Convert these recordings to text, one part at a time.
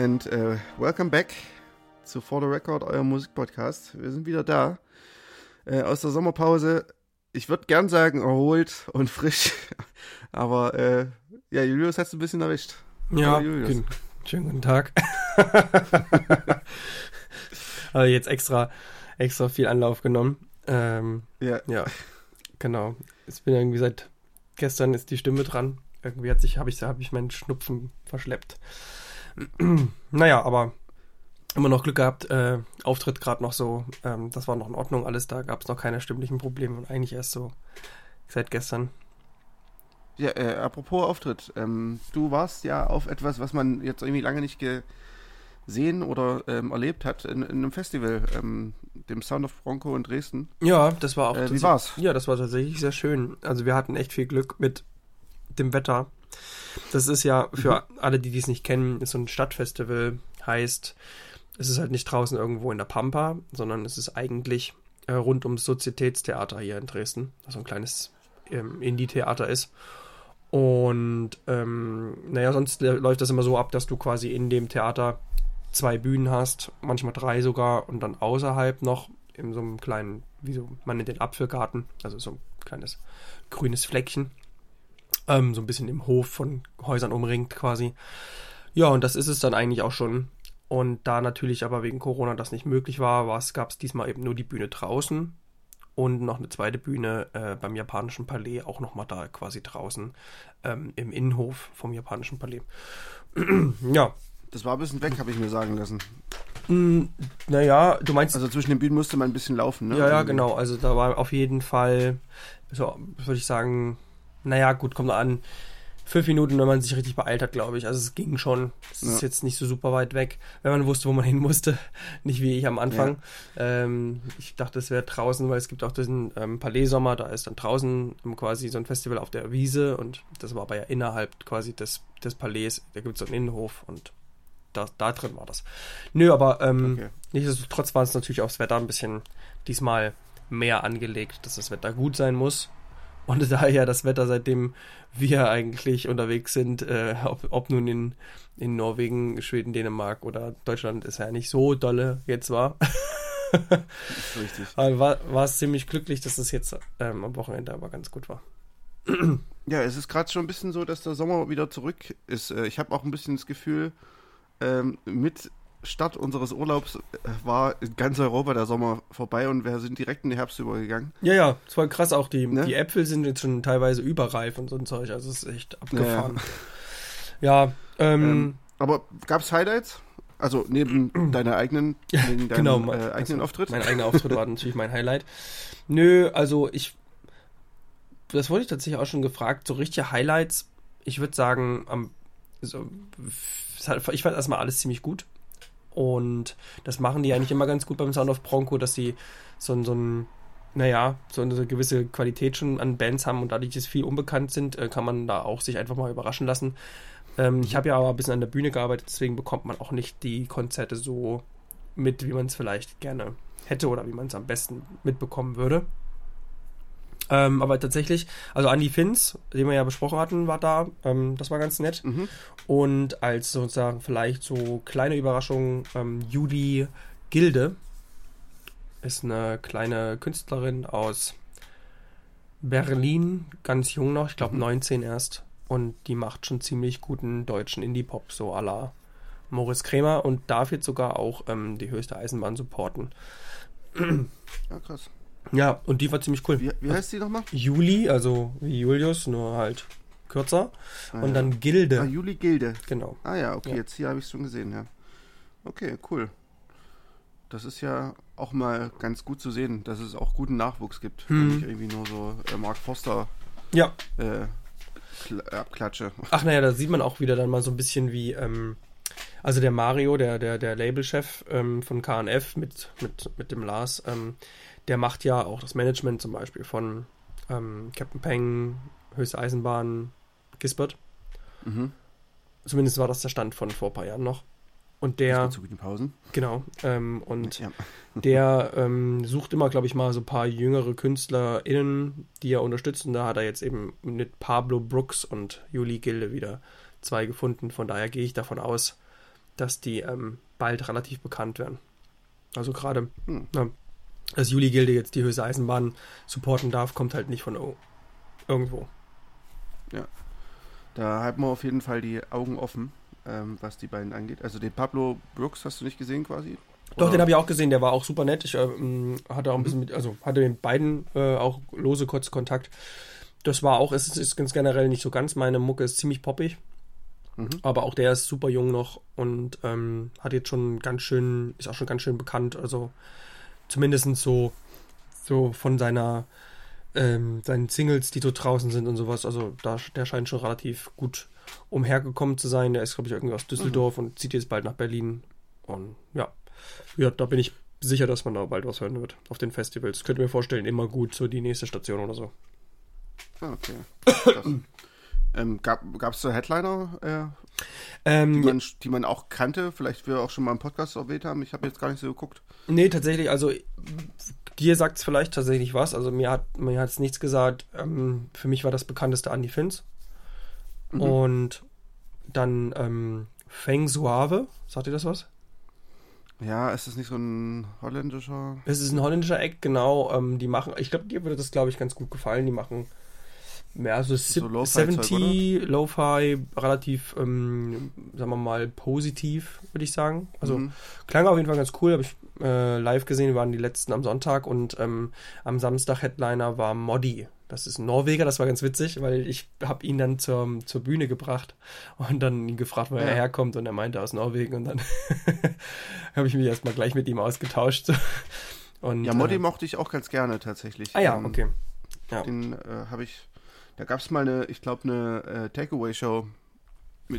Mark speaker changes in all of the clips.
Speaker 1: And uh, welcome back zu For the Record, euer Musikpodcast. Wir sind wieder da äh, aus der Sommerpause. Ich würde gern sagen erholt und frisch, aber äh, ja, Julius hat es ein bisschen erwischt.
Speaker 2: Ja, guten, schönen guten Tag. also jetzt extra, extra viel Anlauf genommen. Ähm,
Speaker 1: Ja,
Speaker 2: ja, genau. Ich bin irgendwie seit gestern ist die Stimme dran. Irgendwie hat sich, habe ich, habe ich meinen Schnupfen verschleppt. naja, aber immer noch Glück gehabt. Äh, Auftritt gerade noch so. Ähm, das war noch in Ordnung alles. Da gab es noch keine stimmlichen Probleme und eigentlich erst so seit gestern.
Speaker 1: ja äh, apropos Auftritt. Ähm, du warst ja auf etwas, was man jetzt irgendwie lange nicht gesehen oder ähm, erlebt hat, in, in einem Festival, ähm, dem Sound of Bronco in Dresden.
Speaker 2: Ja, das war auch.
Speaker 1: Äh, wie war's?
Speaker 2: Ja, das war tatsächlich sehr schön. Also wir hatten echt viel Glück mit dem Wetter. Das ist ja für alle, die dies nicht kennen, ist so ein Stadtfestival. Heißt, es ist halt nicht draußen irgendwo in der Pampa, sondern es ist eigentlich äh, rund ums Sozietätstheater hier in Dresden, das so ein kleines ähm, Indie-Theater ist. Und ähm, naja, sonst äh, läuft das immer so ab, dass du quasi in dem Theater zwei Bühnen hast, manchmal drei sogar, und dann außerhalb noch in so einem kleinen, wie so, man nennt den Apfelgarten, also so ein kleines grünes Fleckchen, ähm, so ein bisschen im Hof von Häusern umringt quasi. Ja, und das ist es dann eigentlich auch schon. Und da natürlich aber wegen Corona das nicht möglich war, gab es diesmal eben nur die Bühne draußen und noch eine zweite Bühne äh, beim japanischen Palais, auch nochmal da quasi draußen ähm, im Innenhof vom japanischen Palais. ja,
Speaker 1: Das war ein bisschen weg, habe ich mir sagen lassen.
Speaker 2: mm, naja, du meinst
Speaker 1: Also zwischen den Bühnen musste man ein bisschen laufen, ne?
Speaker 2: Ja, ja,
Speaker 1: Irgendwie.
Speaker 2: genau. Also da war auf jeden Fall, so würde ich sagen, naja, gut, kommt an. Fünf Minuten, wenn man sich richtig beeilt hat, glaube ich. Also es ging schon. Es ist
Speaker 1: Ja.
Speaker 2: jetzt nicht so super weit weg, wenn man wusste, wo man hin musste. Nicht wie ich am Anfang. Ähm, ich dachte, es wäre draußen, weil es gibt auch diesen ähm, Palais-Sommer, da ist dann draußen ähm, quasi so ein Festival auf der Wiese und das war aber ja innerhalb quasi des, des Palais. Da gibt es so einen Innenhof und da, da drin war das. Nö, aber ähm,
Speaker 1: Okay.
Speaker 2: Nichtsdestotrotz war es natürlich aufs Wetter ein bisschen diesmal mehr angelegt, dass das Wetter gut sein muss. Und da ja das Wetter, seitdem wir eigentlich unterwegs sind, äh, ob, ob nun in, in Norwegen, Schweden, Dänemark oder Deutschland, ist ja nicht so dolle jetzt war.
Speaker 1: Richtig.
Speaker 2: Aber war, war es ziemlich glücklich, dass es jetzt ähm, am Wochenende aber ganz gut war.
Speaker 1: Ja, es ist gerade schon ein bisschen so, dass der Sommer wieder zurück ist. Äh, Ich habe auch ein bisschen das Gefühl, ähm, mit Start unseres Urlaubs äh, war in ganz Europa der Sommer vorbei und wir sind direkt in den Herbst übergegangen.
Speaker 2: Ja, ja, es war krass auch. Die,
Speaker 1: Ne?
Speaker 2: die Äpfel sind jetzt schon teilweise überreif und so ein Zeug. Also es ist echt abgefahren. Ja, ähm,
Speaker 1: Ähm, Aber gab es Highlights? Also neben deiner eigenen, neben deinem
Speaker 2: genau,
Speaker 1: äh,
Speaker 2: mein-
Speaker 1: eigenen
Speaker 2: also,
Speaker 1: Auftritt?
Speaker 2: Mein eigener Auftritt war natürlich mein Highlight. Nö, also ich. Das wurde ich tatsächlich auch schon gefragt. So richtige Highlights, ich würde sagen, am, so, ich fand erstmal alles ziemlich gut. Und das machen die eigentlich immer ganz gut beim Sound of Bronco, dass sie so, so ein, naja, so eine gewisse Qualität schon an Bands haben und dadurch, dass viel unbekannt sind, äh, kann man da auch sich einfach mal überraschen lassen. Ähm, ich habe ja aber ein bisschen an der Bühne gearbeitet, deswegen bekommt man auch nicht die Konzerte so mit, wie man es vielleicht gerne hätte oder wie man es am besten mitbekommen würde. Ähm, aber tatsächlich, also Andy Finz, den wir ja besprochen hatten, war da. Ähm, das war ganz nett.
Speaker 1: Mhm.
Speaker 2: Und als sozusagen vielleicht so kleine Überraschung, ähm, Judy Gilde ist eine kleine Künstlerin aus Berlin, ganz jung noch, ich glaube
Speaker 1: Mhm.
Speaker 2: 19 erst. Und die macht schon ziemlich guten deutschen Indie-Pop, so à la Moritz Kremer und darf jetzt sogar auch ähm, die höchste Eisenbahn supporten.
Speaker 1: Ja, krass.
Speaker 2: Ja, und die war ziemlich cool.
Speaker 1: Wie, wie heißt die nochmal?
Speaker 2: Juli, also wie Julius, nur halt kürzer.
Speaker 1: Ah,
Speaker 2: und dann Gilde.
Speaker 1: Ah, Juli Gilde.
Speaker 2: genau.
Speaker 1: Ah ja, okay,
Speaker 2: Ja.
Speaker 1: jetzt hier habe ich es schon gesehen, ja. Okay, cool. Das ist ja auch mal ganz gut zu sehen, dass es auch guten Nachwuchs gibt.
Speaker 2: Hm.
Speaker 1: Nicht irgendwie nur so äh, Mark Foster
Speaker 2: Ja,
Speaker 1: äh, kl- abklatsche.
Speaker 2: Ach naja, da sieht man auch wieder dann mal so ein bisschen wie, ähm, also der Mario, der, der, der Labelchef ähm, von KNF mit, mit, mit dem Lars, ähm, der macht ja auch das Management zum Beispiel von ähm, Captain Peng, Höchste Eisenbahn, Gisbert.
Speaker 1: Mhm.
Speaker 2: Zumindest war das der Stand von vor ein paar Jahren noch. Und der,
Speaker 1: zu guten Pausen.
Speaker 2: genau, ähm, und
Speaker 1: ja.
Speaker 2: der ähm, sucht immer, glaube ich, mal so ein paar jüngere KünstlerInnen, die er unterstützt. Und da hat er jetzt eben mit Pablo Brooks und Juli Gilde wieder zwei gefunden. Von daher gehe ich davon aus, dass die ähm, bald relativ bekannt werden. Also gerade hm. Dass Juli-Gilde jetzt die höchste Eisenbahn supporten darf, kommt halt nicht von irgendwo.
Speaker 1: Ja. Da halten wir auf jeden Fall die Augen offen, ähm, was die beiden angeht. Also den Pablo Brooks hast du nicht gesehen quasi?
Speaker 2: Doch, Oder? den habe ich auch gesehen, der war auch super nett. Ich ähm, hatte auch ein bisschen mit, also hatte mit beiden äh, auch lose kurz Kontakt. Das war auch, es ist, ist ganz generell nicht so ganz. Meine Mucke ist ziemlich poppig. Mhm. Aber auch der ist super jung noch und ähm, hat jetzt schon ganz schön, ist auch schon ganz schön bekannt. Also zumindest so, so von seiner ähm, seinen Singles, die so draußen sind und sowas. Also da, der scheint schon relativ gut umhergekommen zu sein. Der ist, glaube ich, irgendwie aus Düsseldorf mhm. und zieht jetzt bald nach Berlin. Und ja. ja, da bin ich sicher, dass man da bald was hören wird auf den Festivals. Könnte mir vorstellen, immer gut, so die nächste Station oder so.
Speaker 1: Ah, okay. ähm, gab es so Headliner, äh, ähm, die, man, die man auch kannte? Vielleicht wir auch schon mal im Podcast erwähnt haben. Ich habe jetzt gar nicht so geguckt.
Speaker 2: Nee, tatsächlich, also dir sagt es vielleicht tatsächlich was. Also mir hat mir es nichts gesagt. Ähm, für mich war das bekannteste Andy Finns. Mhm. Und dann ähm, Feng Suave. Sagt ihr das was?
Speaker 1: Ja, ist das nicht so ein holländischer?
Speaker 2: Es ist ein holländischer Eck, genau. Ähm, die machen, ich glaube, dir würde das, glaube ich, ganz gut gefallen. Die machen mehr so, so Lo 70, Lo-Fi, relativ, ähm, sagen wir mal, positiv, würde ich sagen. Also mhm. klang auf jeden Fall ganz cool, habe ich äh, live gesehen, waren die letzten am Sonntag und ähm, am Samstag Headliner war Moddy. Das ist ein Norweger, das war ganz witzig, weil ich habe ihn dann zur, zur Bühne gebracht und dann ihn gefragt, wo ja. er herkommt und er meinte aus Norwegen und dann habe ich mich erstmal gleich mit ihm ausgetauscht.
Speaker 1: Und, ja, Moddy äh, mochte ich auch ganz gerne tatsächlich.
Speaker 2: Ah ja, ähm, okay.
Speaker 1: Ja. Den äh, habe ich, da gab es mal eine, ich glaube, eine äh, Takeaway-Show.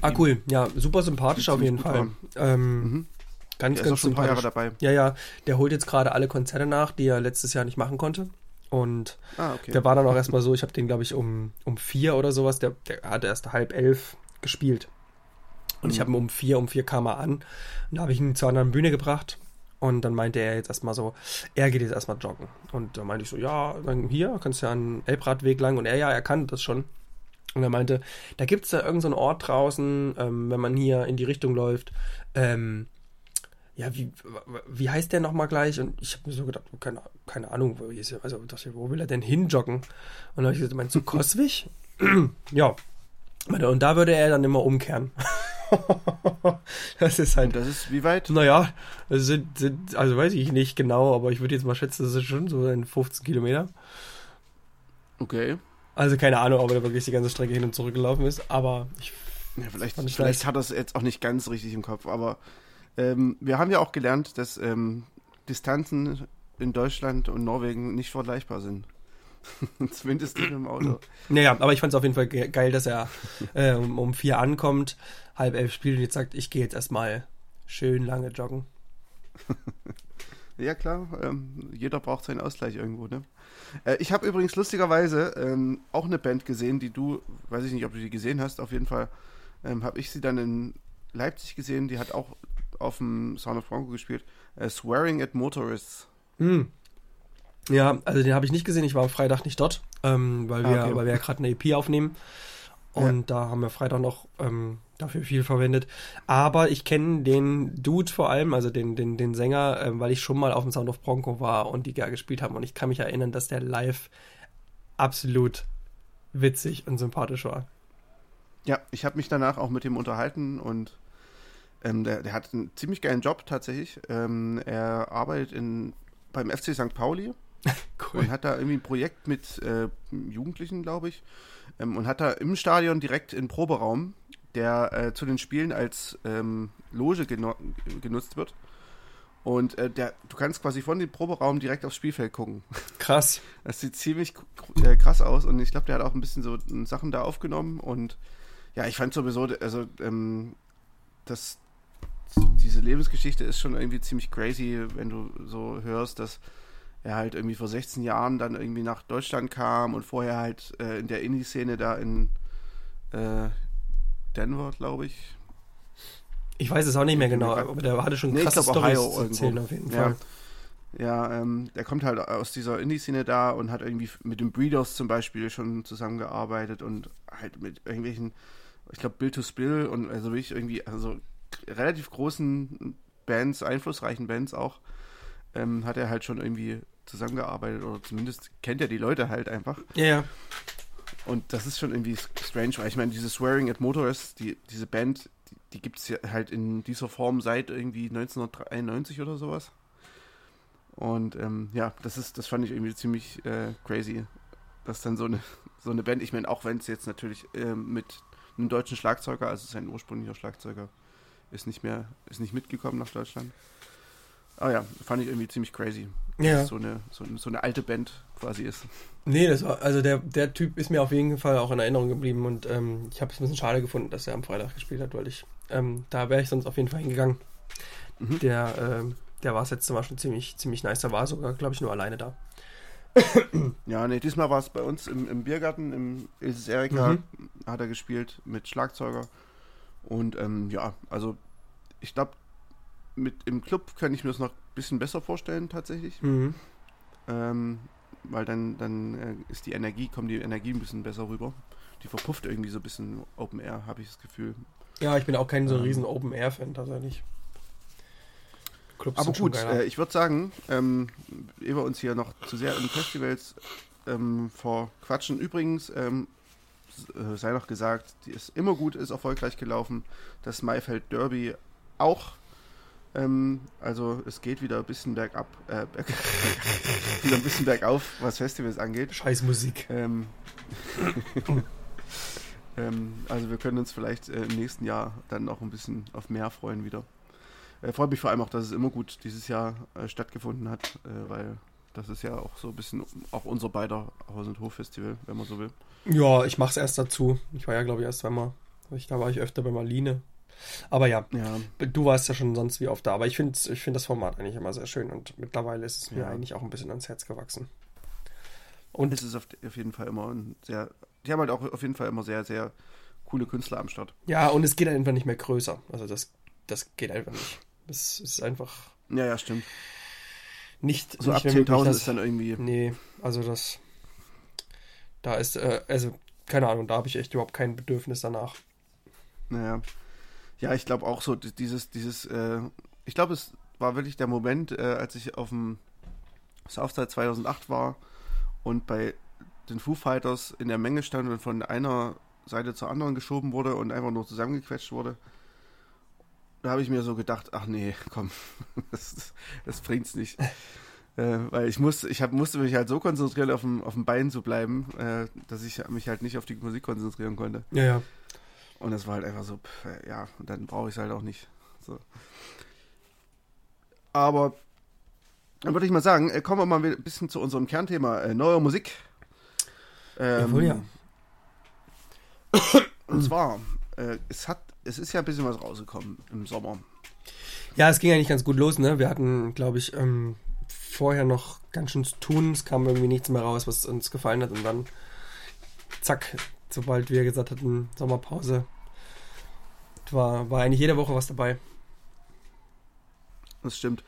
Speaker 2: Ah, ihm. cool. Ja, super sympathisch auf jeden Fall. Ähm, mhm. Ganz, der ganz ist schon ein paar Jahre dabei. Ja, ja. Der holt jetzt gerade alle Konzerte nach, die er letztes Jahr nicht machen konnte. Und ah, okay. der war dann auch erstmal so, ich habe den, glaube ich, um, um vier oder sowas, der, der hat erst halb elf gespielt. Und mhm. ich habe ihn um vier, um vier kam er an. Und da habe ich ihn zur anderen Bühne gebracht. Und dann meinte er jetzt erstmal so, er geht jetzt erstmal joggen. Und da meinte ich so, ja, dann hier, kannst du ja einen Elbradweg lang. Und er, ja, er kann das schon. Und er meinte, da gibt es da irgendeinen so Ort draußen, ähm, wenn man hier in die Richtung läuft, ähm, ja, wie, wie heißt der nochmal gleich? Und ich habe mir so gedacht, keine, keine Ahnung, wo, ist, also, dachte, wo will er denn hinjoggen? Und dann habe ich gesagt, meinst du Coswig? ja. Und da würde er dann immer umkehren. das ist halt. Und
Speaker 1: das ist wie weit?
Speaker 2: Naja, sind, sind, also weiß ich nicht genau, aber ich würde jetzt mal schätzen, das ist schon so ein 15 Kilometer.
Speaker 1: Okay.
Speaker 2: Also keine Ahnung, ob er wirklich die ganze Strecke hin und zurück gelaufen ist, aber ich.
Speaker 1: Ja, vielleicht vielleicht hat er es jetzt auch nicht ganz richtig im Kopf, aber ähm, wir haben ja auch gelernt, dass ähm, Distanzen in Deutschland und Norwegen nicht vergleichbar sind. Zumindest nicht im Auto.
Speaker 2: Naja, aber ich fand es auf jeden Fall ge geil, dass er äh, um, um, vier ankommt, halb elf spielt und jetzt sagt, ich gehe jetzt erstmal schön lange joggen.
Speaker 1: ja, klar. Ähm, jeder braucht seinen Ausgleich irgendwo, ne? Äh, ich habe übrigens lustigerweise ähm, auch eine Band gesehen, die du, weiß ich nicht, ob du die gesehen hast, auf jeden Fall ähm, habe ich sie dann in Leipzig gesehen, die hat auch auf dem Sound of Bronco gespielt. Uh, Swearing at Motorists.
Speaker 2: Hm. Ja, also den habe ich nicht gesehen. Ich war am Freitag nicht dort, ähm, weil, wir, ah, okay. weil wir ja gerade eine EP aufnehmen. Und ja. da haben wir Freitag noch ähm, dafür viel verwendet. Aber ich kenne den Dude vor allem, also den, den, den Sänger, äh, weil ich schon mal auf dem Sound of Bronco war und die gar gespielt haben. Und ich kann mich erinnern, dass der live absolut witzig und sympathisch war.
Speaker 1: Ja, ich habe mich danach auch mit ihm unterhalten und ähm, der, der, hat einen ziemlich geilen Job tatsächlich. Ähm, er arbeitet in, beim FC St. Pauli cool. und hat da irgendwie ein Projekt mit äh, Jugendlichen, glaube ich. Ähm, und hat da im Stadion direkt einen Proberaum, der äh, zu den Spielen als ähm, Loge genu genutzt wird. Und äh, der, du kannst quasi von dem Proberaum direkt aufs Spielfeld gucken.
Speaker 2: Krass.
Speaker 1: Das sieht ziemlich äh, krass aus und ich glaube, der hat auch ein bisschen so Sachen da aufgenommen und ja, ich fand sowieso, also ähm, das, diese Lebensgeschichte ist schon irgendwie ziemlich crazy, wenn du so hörst, dass er halt irgendwie vor 16 Jahren dann irgendwie nach Deutschland kam und vorher halt äh, in der Indie-Szene da in äh, Denver, glaube ich.
Speaker 2: Ich weiß es auch nicht mehr genau, aber der hatte schon
Speaker 1: nee, krasse Storys zu erzählen auf jeden Fall. Ja, ähm, der kommt halt aus dieser Indie-Szene da und hat irgendwie mit den Breeders zum Beispiel schon zusammengearbeitet und halt mit irgendwelchen ich glaube, Bill to Spill und also wirklich irgendwie, also relativ großen Bands, einflussreichen Bands auch, ähm, hat er halt schon irgendwie zusammengearbeitet oder zumindest kennt er die Leute halt einfach.
Speaker 2: Ja, ja.
Speaker 1: Und das ist schon irgendwie strange, weil ich meine, diese Swearing at Motorists, die, diese Band, die, die gibt es ja halt in dieser Form seit irgendwie 1991 oder sowas. Und ähm, ja, das ist, das fand ich irgendwie ziemlich äh, crazy, dass dann so eine, so eine Band, ich meine, auch wenn es jetzt natürlich äh, mit einem deutschen Schlagzeuger, also sein ursprünglicher Schlagzeuger, ist nicht mehr, ist nicht mitgekommen nach Deutschland. Aber ja, fand ich irgendwie ziemlich crazy.
Speaker 2: Ja.
Speaker 1: So eine, so, so eine alte Band quasi ist.
Speaker 2: Nee, das war, also der, der Typ ist mir auf jeden Fall auch in Erinnerung geblieben und ähm, ich habe es ein bisschen schade gefunden, dass er am Freitag gespielt hat, weil ich, ähm, da wäre ich sonst auf jeden Fall hingegangen.
Speaker 1: Mhm.
Speaker 2: Der, ähm, der war es letzte Mal schon ziemlich, ziemlich nice. Da war sogar, glaube ich, nur alleine da.
Speaker 1: Ja, nee, diesmal war es bei uns im, im Biergarten, im Ilses Erika
Speaker 2: Mhm.
Speaker 1: hat er gespielt mit Schlagzeuger. Und ähm, ja, also ich glaube, mit im Club kann ich mir das noch ein bisschen besser vorstellen tatsächlich.
Speaker 2: Mhm.
Speaker 1: Ähm, weil dann, dann äh, ist die Energie, kommt die Energie ein bisschen besser rüber. Die verpufft irgendwie so ein bisschen Open Air, habe ich das Gefühl.
Speaker 2: Ja, ich bin auch kein so
Speaker 1: Ähm.
Speaker 2: riesen Open-Air-Fan tatsächlich. Clubs
Speaker 1: Aber gut, äh, ich würde sagen, ähm, ehe wir uns hier noch zu sehr in Festivals ähm, verquatschen. Übrigens, ähm, äh, sei noch gesagt, die ist immer gut, ist erfolgreich gelaufen. Das Maifeld Derby auch. Ähm, also es geht wieder ein bisschen bergab, äh, berg, wieder ein bisschen bergauf, was Festivals angeht.
Speaker 2: Scheiß Musik.
Speaker 1: Ähm, ähm, also wir können uns vielleicht äh, im nächsten Jahr dann noch ein bisschen auf mehr freuen wieder. Äh, freut mich vor allem auch, dass es immer gut dieses Jahr äh, stattgefunden hat, äh, weil das ist ja auch so ein bisschen auch unser beider Haus- und Hof-Festival, wenn man so will.
Speaker 2: Ja, ich mach's erst dazu. Ich war ja, glaube ich, erst zweimal. Ich, da war ich öfter bei Marlene. Aber ja,
Speaker 1: Ja,
Speaker 2: du warst ja schon sonst wie oft da. Aber ich finde ich find das Format eigentlich immer sehr schön und mittlerweile ist es mir
Speaker 1: Ja.
Speaker 2: eigentlich auch ein bisschen ans Herz gewachsen. Und
Speaker 1: es ist auf, auf jeden Fall immer ein sehr, die haben halt auch auf jeden Fall immer sehr, sehr coole Künstler am Start.
Speaker 2: ja, und es geht einfach nicht mehr größer. Also das, das geht einfach nicht. Das ist einfach
Speaker 1: Ja, ja, stimmt.
Speaker 2: nicht,
Speaker 1: So ab
Speaker 2: nicht möglich,
Speaker 1: 10.000
Speaker 2: dass-
Speaker 1: ist dann irgendwie,
Speaker 2: Nee, also das. Da ist, äh, also, keine Ahnung, da habe ich echt überhaupt kein Bedürfnis danach.
Speaker 1: Naja. Ja, ich glaube auch so, di- dieses, dieses, äh, ich glaube, es war wirklich der Moment, äh, als ich auf dem Southside 2008 war und bei den Foo Fighters in der Menge stand und von einer Seite zur anderen geschoben wurde und einfach nur zusammengequetscht wurde. Da habe ich mir so gedacht, ach nee, komm, das, das bringt's nicht. Äh, weil ich musste, ich hab, musste mich halt so konzentrieren, auf dem, auf dem Bein zu bleiben, äh, dass ich mich halt nicht auf die Musik konzentrieren konnte.
Speaker 2: Ja, ja.
Speaker 1: Und das war halt einfach so, pff, ja, und dann brauche ich es halt auch nicht. So. Aber dann würde ich mal sagen, äh, kommen wir mal ein bisschen zu unserem Kernthema, äh, neue Musik. Ähm,
Speaker 2: Jawohl, ja.
Speaker 1: Und zwar, äh, es hat, es ist ja ein bisschen was rausgekommen im Sommer.
Speaker 2: Ja, es ging eigentlich ganz gut los, ne? Wir hatten, glaube ich, ähm, vorher noch ganz schön zu tun. Es kam irgendwie nichts mehr raus, was uns gefallen hat. Und dann, zack, sobald wir gesagt hatten, Sommerpause, war, war eigentlich jede Woche was dabei.
Speaker 1: Das stimmt.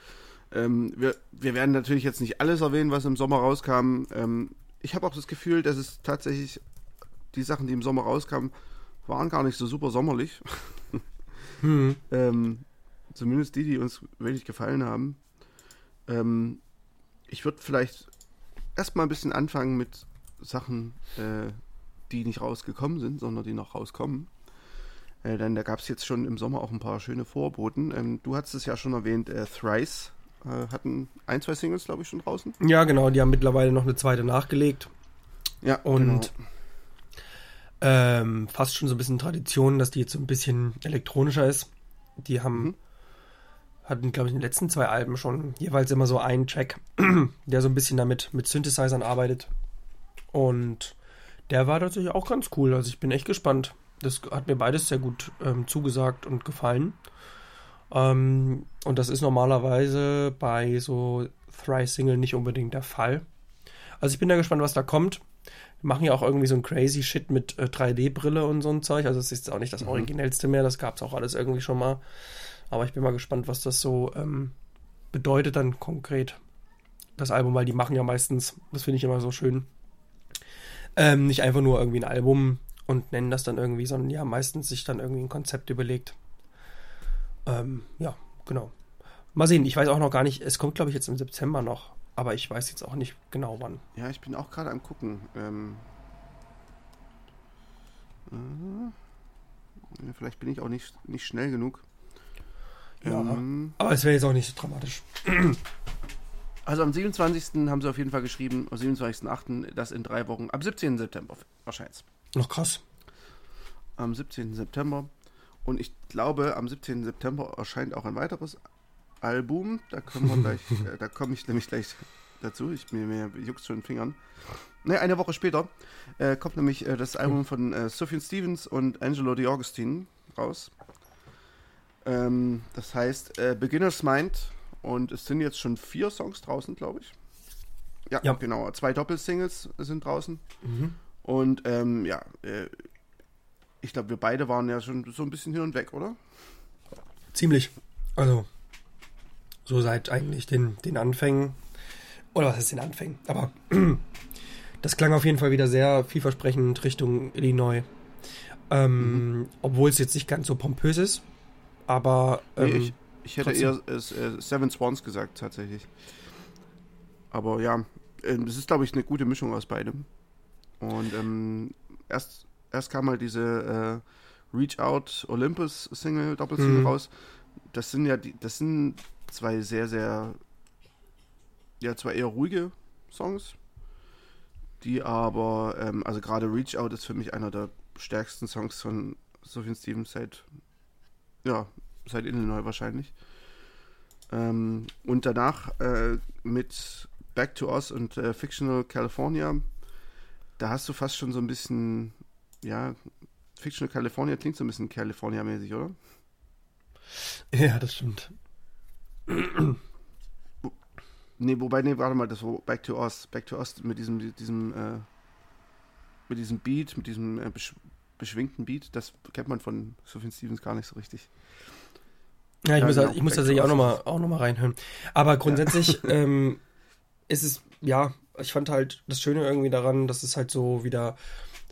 Speaker 1: Ähm, wir, wir werden natürlich jetzt nicht alles erwähnen, was im Sommer rauskam. Ähm, ich habe auch das Gefühl, dass es tatsächlich die Sachen, die im Sommer rauskamen, waren gar nicht so super sommerlich.
Speaker 2: Hm.
Speaker 1: Ähm, zumindest die, die uns wirklich gefallen haben. Ähm, ich würde vielleicht erstmal ein bisschen anfangen mit Sachen, äh, die nicht rausgekommen sind, sondern die noch rauskommen. Äh, denn da gab es jetzt schon im Sommer auch ein paar schöne Vorboten. Ähm, du hast es ja schon erwähnt, äh, Thrice äh, hatten ein, zwei Singles, glaube ich, schon draußen.
Speaker 2: Ja, genau, die haben mittlerweile noch eine zweite nachgelegt.
Speaker 1: Ja,
Speaker 2: Und ähm, fast schon so ein bisschen Tradition, dass die jetzt so ein bisschen elektronischer ist. Die haben,
Speaker 1: Mhm.
Speaker 2: hatten, glaube ich, in den letzten zwei Alben schon jeweils immer so einen Track, der so ein bisschen damit mit Synthesizern arbeitet. Und der war tatsächlich auch ganz cool. Also ich bin echt gespannt. Das hat mir beides sehr gut ähm, zugesagt und gefallen. Ähm, und das ist normalerweise bei so Thrice-Single nicht unbedingt der Fall. Also ich bin da gespannt, was da kommt. Wir machen ja auch irgendwie so ein crazy Shit mit äh, 3D-Brille und so ein Zeug. Also es ist auch nicht das
Speaker 1: Mhm.
Speaker 2: Originellste mehr, das gab es auch alles irgendwie schon mal. Aber ich bin mal gespannt, was das so ähm, bedeutet dann konkret. Das Album, weil die machen ja meistens, das finde ich immer so schön, ähm, nicht einfach nur irgendwie ein Album und nennen das dann irgendwie, sondern ja, meistens sich dann irgendwie ein Konzept überlegt. Ähm, ja, genau. Mal sehen, ich weiß auch noch gar nicht, es kommt glaube ich jetzt im September noch, aber ich weiß jetzt auch nicht genau wann.
Speaker 1: Ja, ich bin auch gerade am gucken. Ähm, äh, vielleicht bin ich auch nicht, nicht schnell genug.
Speaker 2: Ja, ähm, aber es wäre jetzt auch nicht so dramatisch.
Speaker 1: Also am 27. haben sie auf jeden Fall geschrieben, am 27.08. das in drei Wochen, am 17. September wahrscheinlich.
Speaker 2: Noch krass.
Speaker 1: Am 17. September. Und ich glaube, am 17. September erscheint auch ein weiteres Album. Da können wir gleich, äh, da komme ich nämlich gleich dazu. Ich mir, mir juckt schon den Fingern. Ne, eine Woche später äh, kommt nämlich äh, das Album von äh, Sufjan Stevens und Angelo Di Augustine raus. Ähm, das heißt äh, Beginner's Mind und es sind jetzt schon vier Songs draußen, glaube ich. Ja, ja, genau. Zwei Doppelsingles sind draußen. Mhm. Und ähm, ja, äh, ich glaube, wir beide waren ja schon so ein bisschen hin und weg, oder?
Speaker 2: Ziemlich. Also, so seit eigentlich den, den Anfängen. Oder was ist den Anfängen? Aber das klang auf jeden Fall wieder sehr vielversprechend Richtung Illinois. Ähm, mhm. Obwohl es jetzt nicht ganz so pompös ist. Aber.
Speaker 1: Ähm, nee, ich, ich, hätte trotzdem. eher äh, Seven Swans gesagt, tatsächlich. Aber ja, äh, es ist, glaube ich, eine gute Mischung aus beidem. Und ähm, erst, erst kam halt diese äh, Reach Out Olympus Single, Doppelsingle mhm. raus. Das sind ja die, das sind zwei sehr, sehr, ja, zwei eher ruhige Songs, die aber, ähm, also gerade Reach Out ist für mich einer der stärksten Songs von Sophie Stevens seit, ja, seit Illinois wahrscheinlich. Ähm, und danach äh, mit Back to Us und äh, Fictional California, da hast du fast schon so ein bisschen, ja, Fictional California klingt so ein bisschen California-mäßig, oder?
Speaker 2: Ja, das stimmt.
Speaker 1: nee, wobei, nee, warte mal, das war Back to Us. Back to Us mit diesem, diesem, äh, mit diesem Beat, mit diesem äh, besch beschwingten Beat, das kennt man von Sophie Stevens gar nicht so richtig.
Speaker 2: Ja, ich ja, muss, genau, ich muss tatsächlich auch nochmal noch mal reinhören. Aber grundsätzlich ja. ähm, ist es, ja, ich fand halt das Schöne irgendwie daran, dass es halt so wieder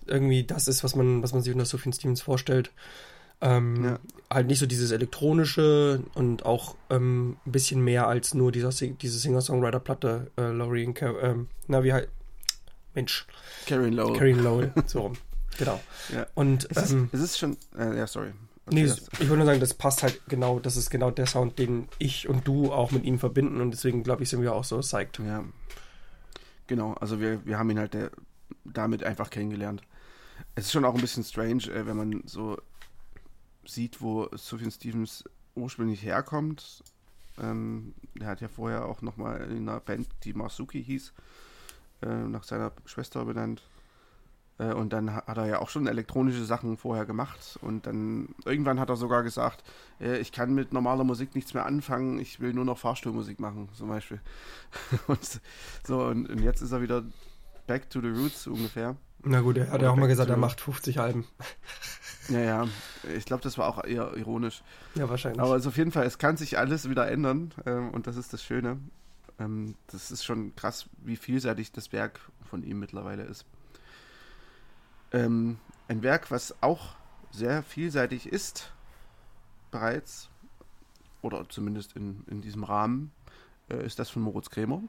Speaker 2: irgendwie das ist, was man, was man sich unter Sophie Stevens vorstellt. Ähm, ja. Halt nicht so dieses elektronische und auch ähm, ein bisschen mehr als nur dieser, diese Singer-Songwriter-Platte, äh, Laurie und Car ähm, na, wie halt, Mensch.
Speaker 1: Karen Lowell.
Speaker 2: Karen Lowell, so rum. Genau.
Speaker 1: Ja.
Speaker 2: Und
Speaker 1: es ist, ähm, es ist schon, äh, ja, sorry.
Speaker 2: Nee, ich würde nur sagen, das passt halt genau, das ist genau der Sound, den ich und du auch mit ihm verbinden und deswegen glaube ich, sind wir auch so psyched.
Speaker 1: Ja. Genau, also wir, wir haben ihn halt der, damit einfach kennengelernt. Es ist schon auch ein bisschen strange, äh, wenn man so sieht, wo Sufjan Stevens ursprünglich herkommt. Ähm, er hat ja vorher auch nochmal in einer Band, die Masuki hieß, äh, nach seiner Schwester benannt. Äh, und dann hat er ja auch schon elektronische Sachen vorher gemacht. Und dann irgendwann hat er sogar gesagt, äh, ich kann mit normaler Musik nichts mehr anfangen, ich will nur noch Fahrstuhlmusik machen, zum Beispiel. und, so, und, und, jetzt ist er wieder back to the roots ungefähr.
Speaker 2: Na gut, er hat ja auch mal gesagt, er macht 50 Alben.
Speaker 1: Ja, ja. Ich glaube, das war auch eher ironisch.
Speaker 2: Ja, wahrscheinlich.
Speaker 1: Aber also auf jeden Fall, es kann sich alles wieder ändern. Ähm, und das ist das Schöne. Ähm, das ist schon krass, wie vielseitig das Werk von ihm mittlerweile ist. Ähm, ein Werk, was auch sehr vielseitig ist, bereits, oder zumindest in, in diesem Rahmen, äh, ist das von Moritz Krämer.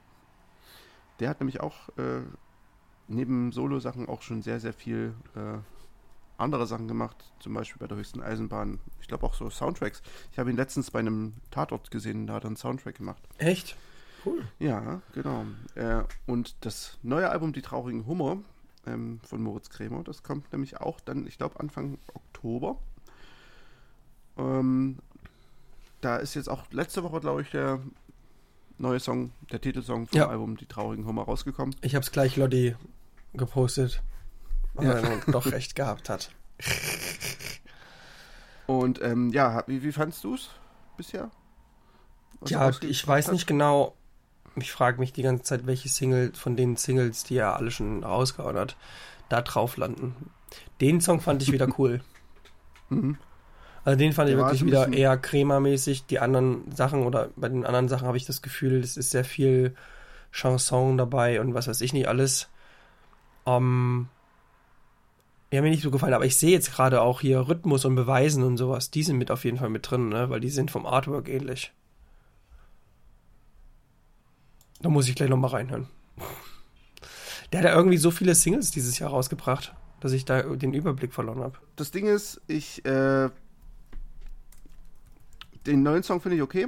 Speaker 1: Der hat nämlich auch äh, neben Solo-Sachen auch schon sehr, sehr viel äh, andere Sachen gemacht, zum Beispiel bei der höchsten Eisenbahn. Ich glaube auch so Soundtracks. Ich habe ihn letztens bei einem Tatort gesehen, da hat er einen Soundtrack gemacht.
Speaker 2: Echt?
Speaker 1: Cool. Ja, genau. Äh, und das neue Album Die traurigen Hummer ähm, von Moritz Krämer, das kommt nämlich auch dann, ich glaube, Anfang Oktober. Ähm, da ist jetzt auch letzte Woche, glaube ich, der neue Song, der Titelsong vom ja. Album Die traurigen Hummer rausgekommen.
Speaker 2: Ich habe es gleich Lotti gepostet was ja. er doch recht gehabt hat.
Speaker 1: Und ähm, ja, wie, wie fandst du es bisher?
Speaker 2: Was ja, ich weiß hat? nicht genau. Ich frage mich die ganze Zeit, welche Single von den Singles, die er alle schon rausgehauen hat, da drauf landen. Den Song fand ich wieder cool. mhm. Also den fand Der ich wirklich wieder eher cremamäßig. Die anderen Sachen oder bei den anderen Sachen habe ich das Gefühl, es ist sehr viel Chanson dabei und was weiß ich nicht alles. Um, ähm, haben mir nicht so gefallen, aber ich sehe jetzt gerade auch hier Rhythmus und Beweisen und sowas. Die sind mit auf jeden Fall mit drin, ne? Weil die sind vom Artwork ähnlich. Da muss ich gleich nochmal reinhören. Der hat ja irgendwie so viele Singles dieses Jahr rausgebracht, dass ich da den Überblick verloren habe.
Speaker 1: Das Ding ist, ich, äh, den neuen Song finde ich okay.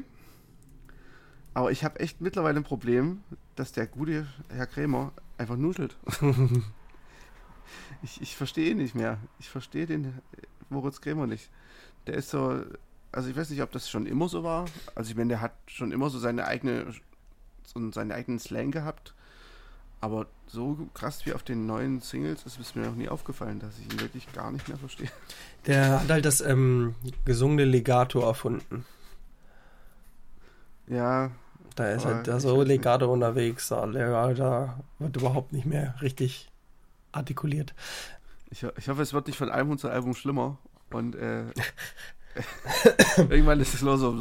Speaker 1: Aber ich habe echt mittlerweile ein Problem, dass der gute Herr Krämer einfach nuschelt. ich ich verstehe ihn nicht mehr. Ich verstehe den Moritz Krämer nicht. Der ist so, also ich weiß nicht, ob das schon immer so war. Also ich meine, der hat schon immer so seine eigene, so seinen eigenen Slang gehabt. Aber so krass wie auf den neuen Singles ist es mir noch nie aufgefallen, dass ich ihn wirklich gar nicht mehr verstehe.
Speaker 2: Der hat halt das ähm, gesungene Legato erfunden.
Speaker 1: Ja.
Speaker 2: Da ist halt da so. Legato unterwegs. Da, da wird überhaupt nicht mehr richtig artikuliert.
Speaker 1: Ich, ich hoffe, es wird nicht von Album zu Album schlimmer. Und äh, irgendwann ist es nur so.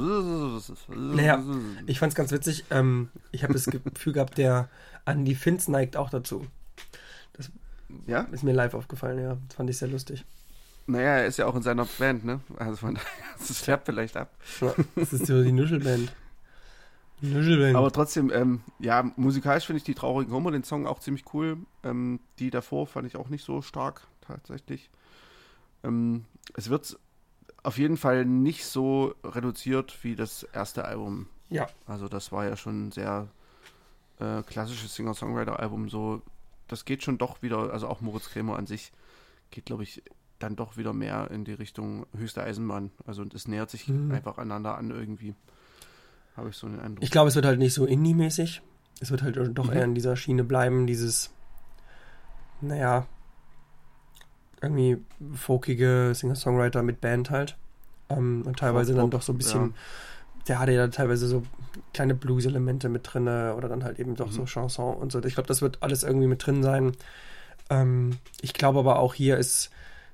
Speaker 2: Naja, Ich fand's ganz witzig. Ähm, ich habe das Gefühl gehabt, der Andy Finz neigt auch dazu.
Speaker 1: ja?
Speaker 2: Ist mir live aufgefallen, ja. Das fand ich sehr lustig.
Speaker 1: Naja, er ist ja auch in seiner Band, ne? Also von daher, das färbt vielleicht ab.
Speaker 2: Ja, das ist so die Nuschelband. Nuschelband.
Speaker 1: Aber trotzdem, ähm, ja, musikalisch finde ich die traurigen Hummer, den Song auch ziemlich cool. Ähm, die davor fand ich auch nicht so stark, tatsächlich. Ähm, es wird auf jeden Fall nicht so reduziert wie das erste Album.
Speaker 2: ja,
Speaker 1: Also das war ja schon ein sehr äh, klassisches Singer-Songwriter-Album. So, das geht schon doch wieder, also auch Moritz Krämer an sich geht, glaube ich, dann doch wieder mehr in die Richtung höchste Eisenbahn. Also und es nähert sich
Speaker 2: Mhm.
Speaker 1: einfach aneinander an irgendwie. Habe ich so den Eindruck.
Speaker 2: ich glaube, es wird halt nicht so Indie-mäßig. Es wird halt doch
Speaker 1: Mhm.
Speaker 2: eher in dieser Schiene bleiben, dieses, naja, irgendwie folkige Singer-Songwriter mit Band halt. Ähm, und teilweise dann
Speaker 1: Folk-Pop,
Speaker 2: doch so ein bisschen, der hatte ja teilweise so kleine Blues-Elemente mit drin oder dann halt eben doch
Speaker 1: Mhm.
Speaker 2: so Chanson und so. Ich glaube, das wird alles irgendwie mit drin sein. Ähm, ich glaube aber auch hier ist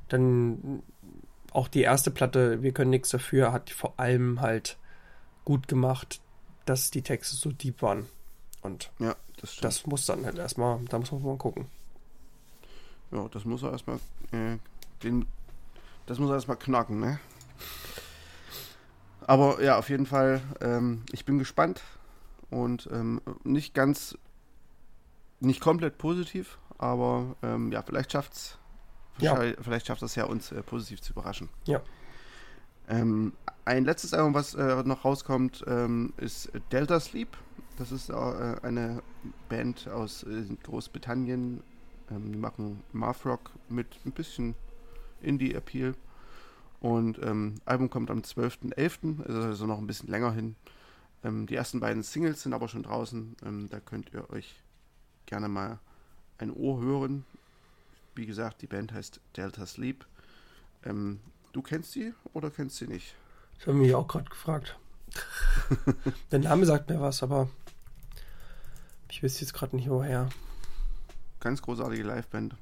Speaker 2: dann auch die erste Platte, wir können nichts dafür, hat vor allem halt gut gemacht, dass die Texte so deep waren. Und
Speaker 1: Ja, das
Speaker 2: das muss dann halt erstmal, da muss man mal gucken.
Speaker 1: Ja, das muss er erstmal, äh, den, das muss er erstmal knacken, ne? Aber ja, auf jeden Fall, ähm, ich bin gespannt und ähm, nicht ganz, nicht komplett positiv, aber ähm, ja, vielleicht schafft's,
Speaker 2: Ja.
Speaker 1: vielleicht schafft es ja uns äh, positiv zu überraschen.
Speaker 2: Ja.
Speaker 1: Ähm, ein letztes Album, was äh, noch rauskommt, ähm, ist Delta Sleep. Das ist äh, eine Band aus äh, Großbritannien. Ähm, die machen Math Rock mit ein bisschen Indie-Appeal. Und ähm, Album kommt am 12.11., also, also noch ein bisschen länger hin. Ähm, die ersten beiden Singles sind aber schon draußen. Ähm, da könnt ihr euch gerne mal ein Ohr hören. Wie gesagt, die Band heißt Delta Sleep. Ähm, du kennst sie oder kennst sie nicht?
Speaker 2: Das haben mich auch gerade gefragt. Der Name sagt mir was, aber ich wüsste jetzt gerade nicht, woher.
Speaker 1: Ganz großartige Liveband.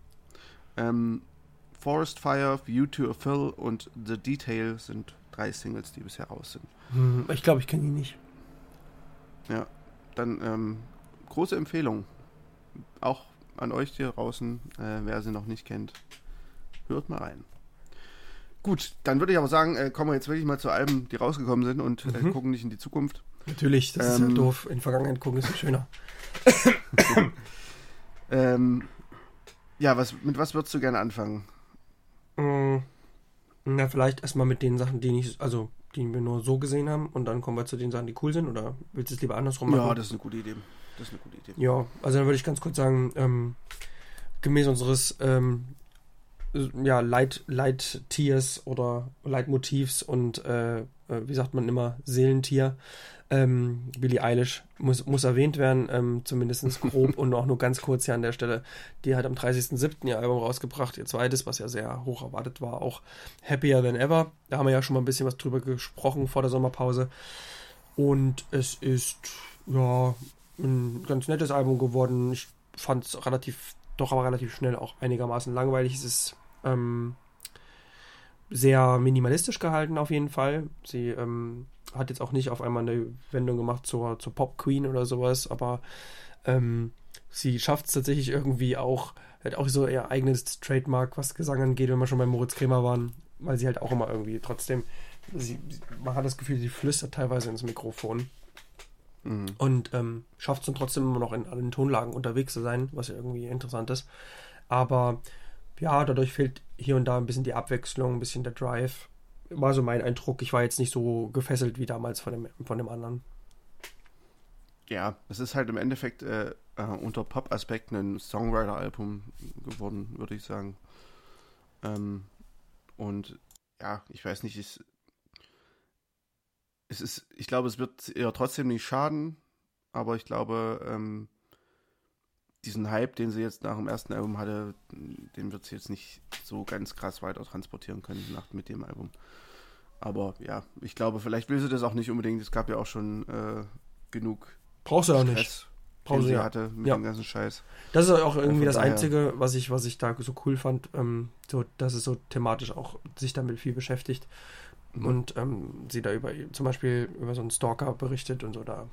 Speaker 1: Ähm, Forest Fire, View to a Fill und The Detail sind drei Singles, die bisher raus sind.
Speaker 2: Hm, ich glaube, ich kenne ihn nicht.
Speaker 1: Dann ähm, große Empfehlung. Auch an euch hier draußen, äh, wer sie noch nicht kennt, hört mal rein. Gut, dann würde ich aber sagen, äh, kommen wir jetzt wirklich mal zu Alben, die rausgekommen sind und äh,
Speaker 2: Mhm.
Speaker 1: gucken nicht in die Zukunft.
Speaker 2: Natürlich, das ist ja
Speaker 1: Ähm.
Speaker 2: doof. In Vergangenheit gucken ist viel schöner.
Speaker 1: Ähm, ja, was, mit was würdest du gerne anfangen?
Speaker 2: Hm, Na, vielleicht erstmal mit den Sachen, die nicht, also die wir nur so gesehen haben und dann kommen wir zu den Sachen, die cool sind oder willst du es lieber andersrum machen?
Speaker 1: Ja, das ist eine gute Idee. Das ist eine gute Idee.
Speaker 2: Ja, also dann würde ich ganz kurz sagen, ähm, gemäß unseres ähm, ja, Leit, Leittiers oder Leitmotivs und äh, äh, wie sagt man immer, Seelentier, ähm, Billie Eilish muss, muss erwähnt werden, ähm, zumindest grob und auch nur ganz kurz hier an der Stelle. Die hat am 30.07. ihr Album rausgebracht, ihr zweites, was ja sehr hoch erwartet war, auch Happier Than Ever. Da haben wir ja schon mal ein bisschen was drüber gesprochen vor der Sommerpause. Und es ist, ja, ein ganz nettes Album geworden. Ich fand es relativ, doch aber relativ schnell auch einigermaßen langweilig. Es ist ähm, sehr minimalistisch gehalten auf jeden Fall. Sie ähm, hat jetzt auch nicht auf einmal eine Wendung gemacht zur, zur Pop Queen oder sowas, aber ähm, sie schafft es tatsächlich irgendwie auch, hat auch so ihr eigenes Trademark, was Gesang angeht, wenn wir schon bei Moritz Kremer waren, weil sie halt auch immer irgendwie trotzdem, sie, man hat das Gefühl, sie flüstert teilweise ins Mikrofon. Mhm. Und ähm, schafft es dann trotzdem immer noch in allen Tonlagen unterwegs zu sein, was ja irgendwie interessant ist. Aber ja, dadurch fehlt hier und da ein bisschen die Abwechslung, ein bisschen der Drive. War so mein Eindruck. Ich war jetzt nicht so gefesselt wie damals von dem, von dem anderen.
Speaker 1: Ja, es ist halt im Endeffekt äh, äh, unter Pop-Aspekten ein Songwriter-Album geworden, würde ich sagen. Ähm, und ja, ich weiß nicht, es, es ist, ich glaube, es wird eher trotzdem nicht schaden, aber ich glaube, ähm, diesen Hype, den sie jetzt nach dem ersten Album hatte, den wird sie jetzt nicht so ganz krass weiter transportieren können nach, mit dem Album. Aber ja, ich glaube, vielleicht will sie das auch nicht unbedingt. Es gab ja auch schon äh, genug.
Speaker 2: Brauchst du auch nicht.
Speaker 1: Pause ja. hatte mit ja. dem ganzen Scheiß.
Speaker 2: Das ist auch irgendwie das. Einzige, was ich, was ich da so cool fand, ähm, so, dass es so thematisch auch sich damit viel beschäftigt mhm. und ähm, sie da über zum Beispiel über so einen Stalker berichtet und so. Da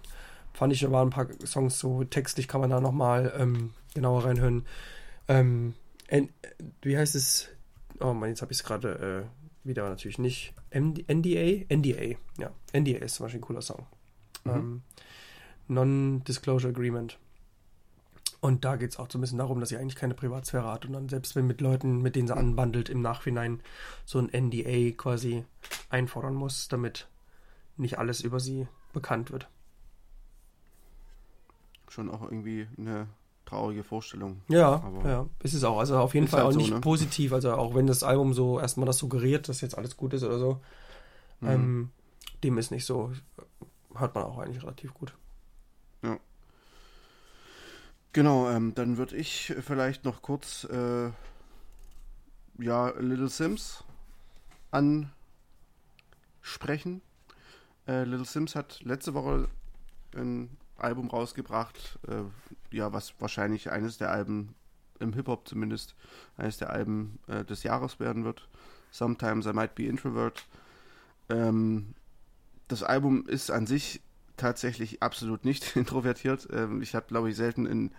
Speaker 2: fand ich, da waren ein paar Songs so textlich, kann man da nochmal ähm, genauer reinhören. Ähm, wie heißt es? Oh Mann, jetzt habe ich es gerade äh, wieder natürlich nicht. MD, NDA? NDA, ja. NDA ist zum Beispiel ein cooler Song. Mhm. Ähm, Non-Disclosure Agreement. Und da geht es auch so ein bisschen darum, dass sie eigentlich keine Privatsphäre hat und dann selbst wenn mit Leuten, mit denen sie anbandelt, im Nachhinein so ein NDA quasi einfordern muss, damit nicht alles über sie bekannt wird.
Speaker 1: Schon auch irgendwie eine traurige Vorstellung.
Speaker 2: Ja, Aber ja, ist es auch. Also auf jeden Fall halt auch so, nicht ne? positiv. Also auch wenn das Album so erstmal das suggeriert, dass jetzt alles gut ist oder so, mhm. ähm, dem ist nicht so. Hört man auch eigentlich relativ gut.
Speaker 1: Genau, ähm, dann würde ich vielleicht noch kurz äh, ja, Little Sims ansprechen. Äh, Little Sims hat letzte Woche ein Album rausgebracht, äh, ja, was wahrscheinlich eines der Alben im Hip-Hop zumindest, eines der Alben äh, des Jahres werden wird. Sometimes I Might Be Introvert. Ähm, das Album ist an sich tatsächlich absolut nicht introvertiert. Ähm, ich habe, glaube ich, selten ein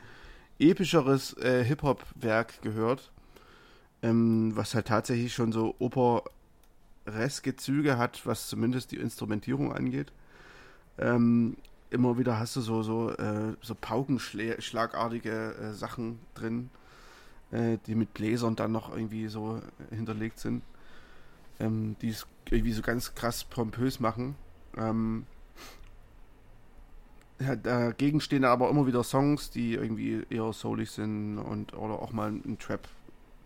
Speaker 1: epischeres äh, Hip-Hop-Werk gehört, ähm, was halt tatsächlich schon so opereske Züge hat, was zumindest die Instrumentierung angeht. Ähm, immer wieder hast du so, so, äh, so paukenschlagartige äh, Sachen drin, äh, die mit Bläsern dann noch irgendwie so hinterlegt sind, ähm, die es irgendwie so ganz krass pompös machen. Ähm, dagegen stehen aber immer wieder Songs, die irgendwie eher soulig sind und oder auch mal ein Trap,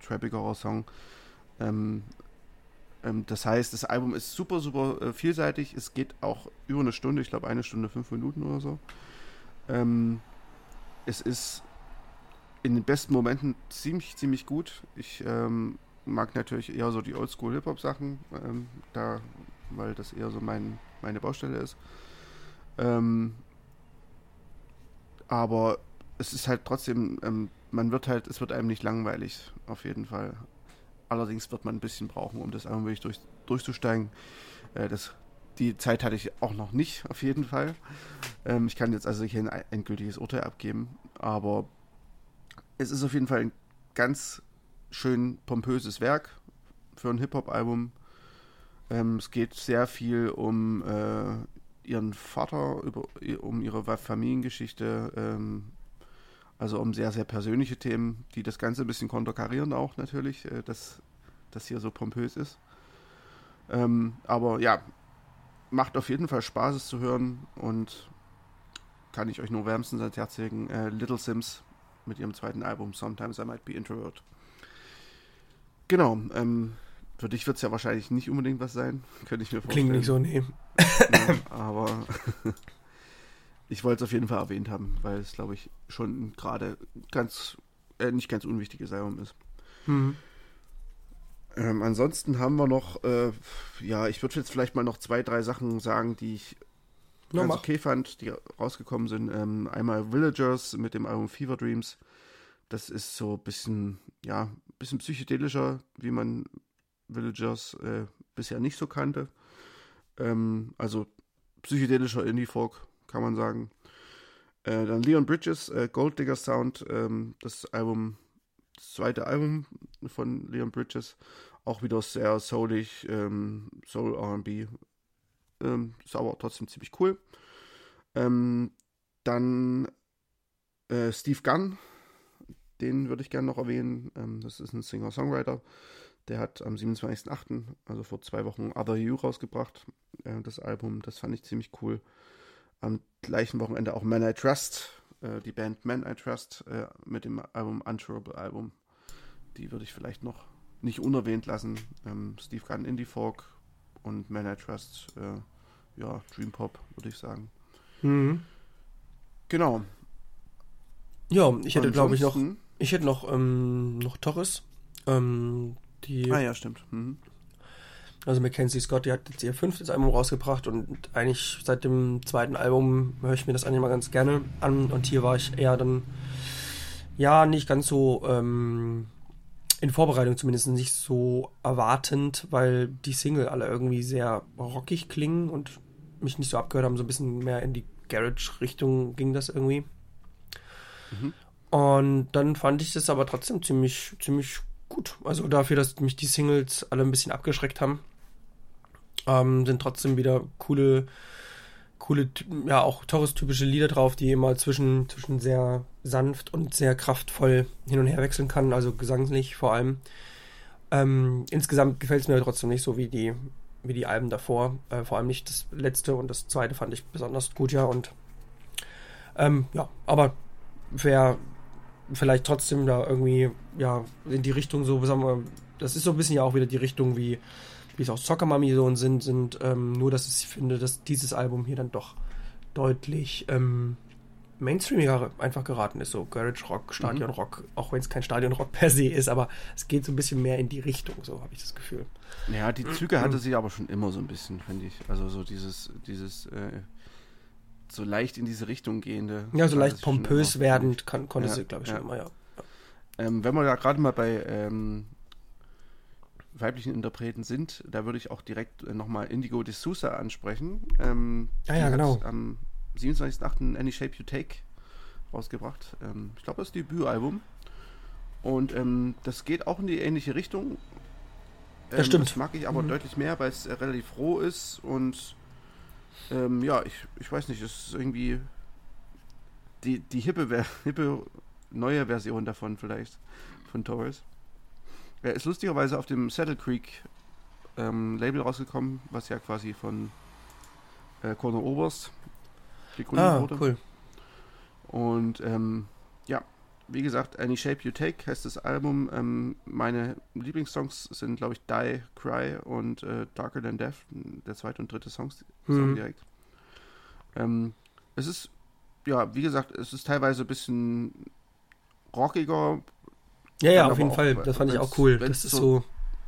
Speaker 1: trappigerer Song. Ähm, ähm, das heißt, das Album ist super, super äh, vielseitig. Es geht auch über eine Stunde, ich glaube eine Stunde, fünf Minuten oder so. Ähm, es ist in den besten Momenten ziemlich, ziemlich gut. Ich ähm, mag natürlich eher so die Oldschool-Hip-Hop-Sachen, ähm, da, weil das eher so mein, meine Baustelle ist. Ähm, aber es ist halt trotzdem, ähm, man wird halt, es wird einem nicht langweilig, auf jeden Fall. Allerdings wird man ein bisschen brauchen, um das Album wirklich durch, durchzusteigen. Äh, das, die Zeit hatte ich auch noch nicht, auf jeden Fall. Ähm, ich kann jetzt also hier ein endgültiges Urteil abgeben, aber es ist auf jeden Fall ein ganz schön pompöses Werk für ein Hip-Hop-Album. Ähm, es geht sehr viel um äh, ihren Vater, über, um ihre Familiengeschichte, ähm, also um sehr, sehr persönliche Themen, die das Ganze ein bisschen konterkarieren auch natürlich, äh, dass das hier so pompös ist. Ähm, aber ja, macht auf jeden Fall Spaß, es zu hören und kann ich euch nur wärmstens ans Herz legen. Äh, Little Sims mit ihrem zweiten Album Sometimes I Might Be Introvert. Genau, ähm, für dich wird es ja wahrscheinlich nicht unbedingt was sein, könnte ich mir vorstellen.
Speaker 2: Klingt nicht so, nee.
Speaker 1: Ja, aber ich wollte es auf jeden Fall erwähnt haben, weil es, glaube ich, schon gerade ganz, äh, nicht ganz unwichtiges Album ist. Mhm. Ähm, ansonsten haben wir noch, äh, ja, ich würde jetzt vielleicht mal noch zwei, drei Sachen sagen, die ich no, ganz mach. okay fand, die rausgekommen sind. Ähm, einmal Villagers mit dem Album Fever Dreams. Das ist so ein bisschen, ja, ein bisschen psychedelischer, wie man Villagers äh, bisher nicht so kannte. Ähm, also psychedelischer Indie-Folk, kann man sagen. Äh, dann Leon Bridges, äh, Gold Digger Sound, ähm, das Album, das zweite Album von Leon Bridges, auch wieder sehr soulig, ähm, Soul RB. Ähm, ist aber trotzdem ziemlich cool. Ähm, dann äh, Steve Gunn, den würde ich gerne noch erwähnen. Ähm, das ist ein Singer-Songwriter. Der hat am 27.08., also vor zwei Wochen, Other You rausgebracht. Äh, das Album, das fand ich ziemlich cool. Am gleichen Wochenende auch Man I Trust, äh, die Band Man I Trust äh, mit dem Album Untourable Album. Die würde ich vielleicht noch nicht unerwähnt lassen. Ähm, Steve Gunn Indie Folk und Man I Trust, äh, ja, Dream Pop, würde ich sagen.
Speaker 2: Mhm.
Speaker 1: Genau.
Speaker 2: Ja, ich hätte, glaube ich, noch, ich hätte noch, ähm, noch Torres. Ähm, die,
Speaker 1: Ah ja, stimmt. Mhm.
Speaker 2: also Mackenzie Scott, die hat jetzt ihr fünftes Album rausgebracht und eigentlich seit dem zweiten Album höre ich mir das eigentlich mal ganz gerne an und hier war ich eher dann, ja, nicht ganz so, ähm, in Vorbereitung zumindest nicht so erwartend, weil die Single alle irgendwie sehr rockig klingen und mich nicht so abgehört haben, so ein bisschen mehr in die Garage-Richtung ging das irgendwie.
Speaker 1: Mhm.
Speaker 2: Und dann fand ich das aber trotzdem ziemlich, ziemlich gut. Also dafür, dass mich die Singles alle ein bisschen abgeschreckt haben, ähm, sind trotzdem wieder coole, coole, ja auch Torres-typische Lieder drauf, die immer zwischen, zwischen sehr sanft und sehr kraftvoll hin und her wechseln kann, also gesanglich vor allem. Ähm, insgesamt gefällt es mir trotzdem nicht so wie die, wie die Alben davor. Äh, vor allem nicht das letzte und das zweite fand ich besonders gut, ja. Und ähm, ja, aber wer vielleicht trotzdem da irgendwie, ja, in die Richtung so, sagen wir, das ist so ein bisschen ja auch wieder die Richtung, wie, wie es auch Soccer Mami so sind, sind ähm, nur, dass ich finde, dass dieses Album hier dann doch deutlich ähm, mainstreamiger einfach geraten ist, so Garage Rock, Stadion Rock, auch wenn es kein Stadion Rock per se ist, aber es geht so ein bisschen mehr in die Richtung, so habe ich das Gefühl.
Speaker 1: Ja, die Züge hatte sie aber schon immer so ein bisschen, finde ich. Also so dieses, dieses, äh, so leicht in diese Richtung gehende.
Speaker 2: Ja, so leicht pompös werdend kann, konnte
Speaker 1: Ja,
Speaker 2: sie, glaube ich, schon
Speaker 1: ja.
Speaker 2: immer, ja.
Speaker 1: Ähm, wenn wir da gerade mal bei ähm, weiblichen Interpreten sind, da würde ich auch direkt äh, nochmal Indigo de Sousa ansprechen. Ähm,
Speaker 2: Ah ja, genau.
Speaker 1: Am 27.08. Any Shape You Take rausgebracht. Ähm, ich glaube, das Debütalbum. Und ähm, das geht auch in die ähnliche Richtung.
Speaker 2: Das stimmt.
Speaker 1: Das mag ich aber
Speaker 2: Mhm.
Speaker 1: deutlich mehr, weil es äh, relativ roh ist und ähm, ja, ich, ich weiß nicht, es ist irgendwie die, die hippe, hippe neue Version davon vielleicht von Torres. Er ist lustigerweise auf dem Saddle Creek ähm, Label rausgekommen, was ja quasi von äh, Corner Oberst gegründet
Speaker 2: Ah,
Speaker 1: wurde.
Speaker 2: cool.
Speaker 1: Und ähm, ja, wie gesagt, Any Shape You Take heißt das Album. Ähm, meine Lieblingssongs sind, glaube ich, Die, Cry und äh, Darker Than Death, der zweite und dritte Songs, Song
Speaker 2: Mhm.
Speaker 1: direkt. Ähm, es ist, ja, wie gesagt, es ist teilweise ein bisschen rockiger.
Speaker 2: Ja, ja, auf jeden
Speaker 1: auch,
Speaker 2: Fall. Das fand ich auch cool. Das ist
Speaker 1: so-
Speaker 2: so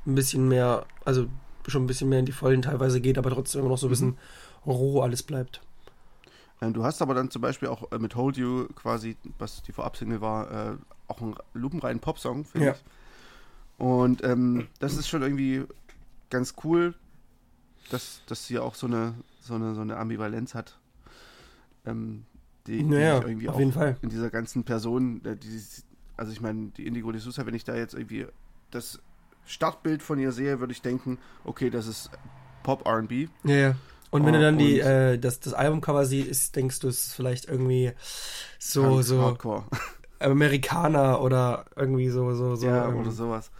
Speaker 2: ein bisschen mehr, also schon ein bisschen mehr in die Vollen teilweise geht, aber trotzdem immer noch so ein bisschen roh alles bleibt.
Speaker 1: Ähm, du hast aber dann zum Beispiel auch äh, mit Hold You quasi, was die Vorabsingle war, äh, auch einen lupenreinen Popsong, finde
Speaker 2: Ja.
Speaker 1: ich. Und ähm, das ist schon irgendwie ganz cool, dass, dass sie auch so eine, so eine, so eine Ambivalenz hat. Ähm, die, die
Speaker 2: Naja,
Speaker 1: sich irgendwie
Speaker 2: auf
Speaker 1: auch
Speaker 2: jeden Fall.
Speaker 1: in dieser ganzen Person, äh, die, also ich meine, die Indigo de Sousa, wenn ich da jetzt irgendwie das Startbild von ihr sehe, würde ich denken, okay, das ist Pop R&B.
Speaker 2: Ja, ja. Und wenn
Speaker 1: Oh,
Speaker 2: du dann die, äh, das, das Albumcover siehst, denkst du, es ist vielleicht irgendwie so,
Speaker 1: Punk,
Speaker 2: so
Speaker 1: Hardcore.
Speaker 2: Amerikaner oder irgendwie so, so, so
Speaker 1: ja, oder sowas.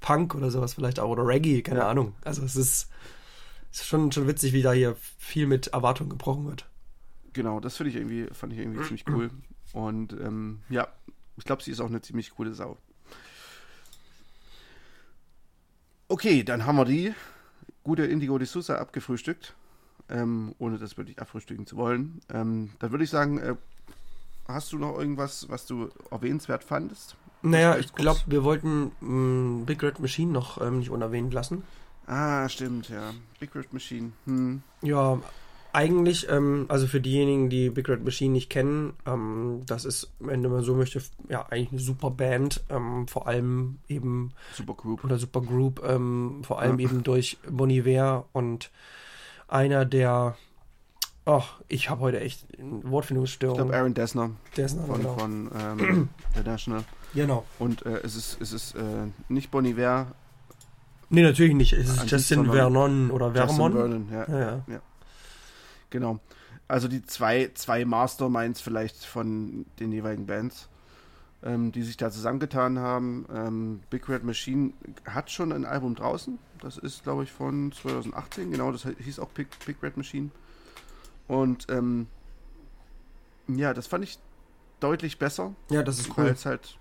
Speaker 2: Punk oder sowas vielleicht auch oder Reggae, keine
Speaker 1: Ja.
Speaker 2: Ahnung. Also es ist, ist schon, schon witzig, wie da hier viel mit Erwartungen gebrochen wird.
Speaker 1: Genau, das finde ich irgendwie, fand ich irgendwie ziemlich cool. Und ähm, ja, ich glaube, sie ist auch eine ziemlich coole Sau. Okay, dann haben wir die gute Indigo de Sousa abgefrühstückt, ähm, ohne das wirklich abfrühstücken zu wollen. Ähm, dann würde ich sagen, äh, hast du noch irgendwas, was du erwähnenswert fandest?
Speaker 2: Naja, ich glaube, wir wollten mh, Big Red Machine noch ähm, nicht unerwähnt lassen.
Speaker 1: Ah, stimmt, ja. Big Red Machine. Hm.
Speaker 2: Ja, eigentlich, ähm, also für diejenigen, die Big Red Machine nicht kennen, ähm, das ist, wenn man so möchte, ja, eigentlich eine super Band, ähm, vor allem eben,
Speaker 1: Super Group.
Speaker 2: oder super Group, ähm, vor allem
Speaker 1: Ja.
Speaker 2: eben durch Bon Iver und einer der Ach, ich habe heute echt eine Wortfindungsstörung.
Speaker 1: Ich glaube, Aaron Dessner
Speaker 2: Dessner,
Speaker 1: von,
Speaker 2: genau.
Speaker 1: von ähm, The National.
Speaker 2: genau.
Speaker 1: Und äh, es ist, es ist äh, nicht Bon Iver,
Speaker 2: Nee, natürlich nicht. Es ist Justin Vernon oder
Speaker 1: Justin
Speaker 2: Vermon.
Speaker 1: Vernon. Ja,
Speaker 2: Ja, ja.
Speaker 1: Genau. Also die zwei, zwei Masterminds vielleicht von den jeweiligen Bands, ähm, die sich da zusammengetan haben. Ähm, Big Red Machine hat schon ein Album draußen. Das ist, glaube ich, von 2018. Genau, das hieß auch Big, Big Red Machine. Und ähm, ja, das fand ich deutlich besser.
Speaker 2: ja, das ist
Speaker 1: Weil
Speaker 2: cool.
Speaker 1: es halt,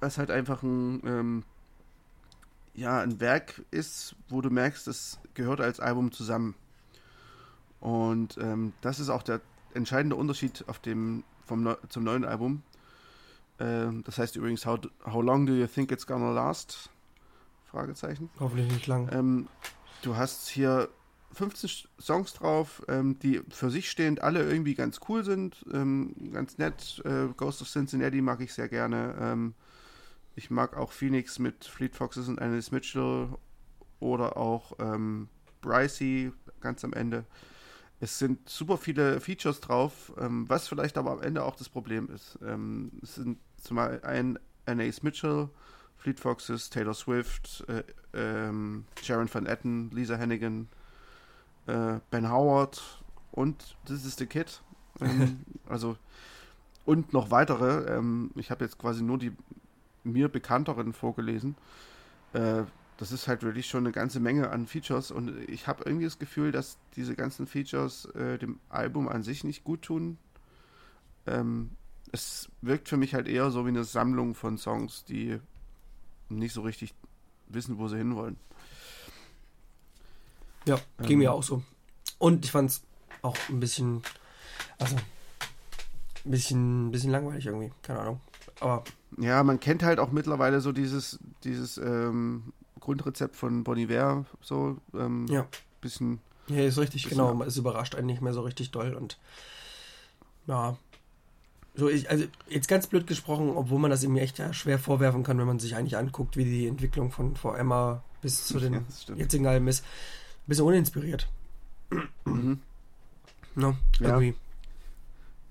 Speaker 1: es halt einfach ein, ähm, ja, ein Werk ist, wo du merkst, das gehört als Album zusammen. Und ähm, das ist auch der entscheidende Unterschied auf dem, vom Neu zum neuen Album. Ähm, das heißt übrigens, how, how long do you think it's gonna last? Fragezeichen.
Speaker 2: Hoffentlich nicht lang.
Speaker 1: Ähm, du hast hier 15 Sch- Songs drauf, ähm, die für sich stehend alle irgendwie ganz cool sind, ähm, ganz nett. Äh, Ghost of Cincinnati mag ich sehr gerne. Ähm, ich mag auch Phoenix mit Fleet Foxes und Alice Mitchell oder auch ähm, Brycey ganz am Ende. Es sind super viele Features drauf, ähm, was vielleicht aber am Ende auch das Problem ist. Ähm, es sind zumal ein Anais Mitchell, Fleet Foxes, Taylor Swift, äh, ähm, Sharon Van Etten, Lisa Hannigan, äh, Ben Howard und This is the Kid. Ähm, also und noch weitere. Ähm, ich habe jetzt quasi nur die mir bekannteren vorgelesen. Äh, das ist halt wirklich schon eine ganze Menge an Features und ich habe irgendwie das Gefühl, dass diese ganzen Features äh, dem Album an sich nicht gut tun. Ähm, es wirkt für mich halt eher so wie eine Sammlung von Songs, die nicht so richtig wissen, wo sie hinwollen.
Speaker 2: Ja, ging
Speaker 1: Ähm.
Speaker 2: mir auch so. Und ich fand's auch ein bisschen, also, ein bisschen, bisschen langweilig irgendwie. Keine Ahnung. Aber
Speaker 1: Ja, man kennt halt auch mittlerweile so dieses, dieses ähm, Grundrezept von Bon Iver, so ähm,
Speaker 2: ja,
Speaker 1: bisschen,
Speaker 2: ja, ist richtig,
Speaker 1: Bisschen
Speaker 2: genau. Es überrascht einen nicht mehr so richtig doll und ja. So, ich, also jetzt ganz blöd gesprochen, obwohl man das ihm echt ja schwer vorwerfen kann, wenn man sich eigentlich anguckt, wie die Entwicklung von vor Emma bis zu den
Speaker 1: Ja,
Speaker 2: jetzigen Alben ist. Ein bisschen uninspiriert.
Speaker 1: Mhm.
Speaker 2: Ne?
Speaker 1: Ja.
Speaker 2: Irgendwie.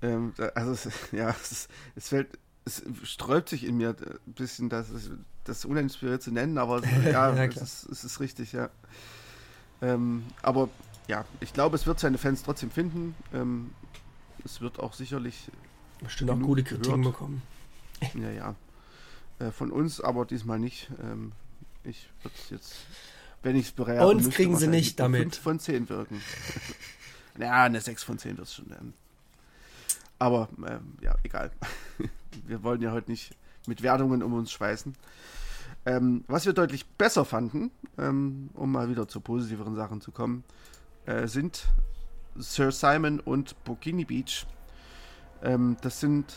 Speaker 1: Ähm, da- also es, ja, es, es fällt, es sträubt sich in mir ein bisschen, das, das uninspiriert zu nennen, aber es- ja,
Speaker 2: Ja,
Speaker 1: es, ist, es ist richtig, ja. Ähm, aber ja, ich glaube, es wird seine Fans trotzdem finden. Ähm, es wird auch sicherlich,
Speaker 2: Bestimmt auch gute Kritiken bekommen.
Speaker 1: ja, ja, äh, von uns, aber diesmal nicht. Ähm, ich würde jetzt, wenn ich es bereite,
Speaker 2: Uns kriegen sie nicht damit.
Speaker 1: 5 von 10 wirken. ja, eine 6 von 10 wird es schon. Ähm. Aber ähm, ja, egal. wir wollen ja heute nicht mit Wertungen um uns schweißen. Ähm, was wir deutlich besser fanden, ähm, um mal wieder zu positiveren Sachen zu kommen, äh, sind Sir Simon und Bikini Beach. Ähm, das sind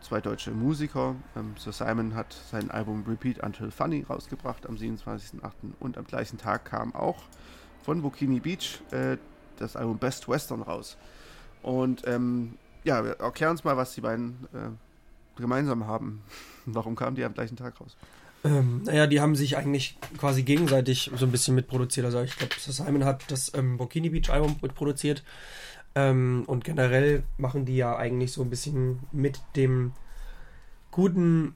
Speaker 1: zwei deutsche Musiker. Ähm, Sir Simon hat sein Album Repeat Until Funny rausgebracht am 27.08. und am gleichen Tag kam auch von Bikini Beach äh, das Album Best Western raus. Und ähm, ja, wir erklären uns mal, was die beiden äh, gemeinsam haben. Warum kamen die am gleichen Tag raus?
Speaker 2: Ähm, naja, die haben sich eigentlich quasi gegenseitig so ein bisschen mitproduziert. Also ich glaube, Simon hat das ähm, Bikini Beach Album mitproduziert. Ähm, und generell machen die ja eigentlich so ein bisschen mit dem guten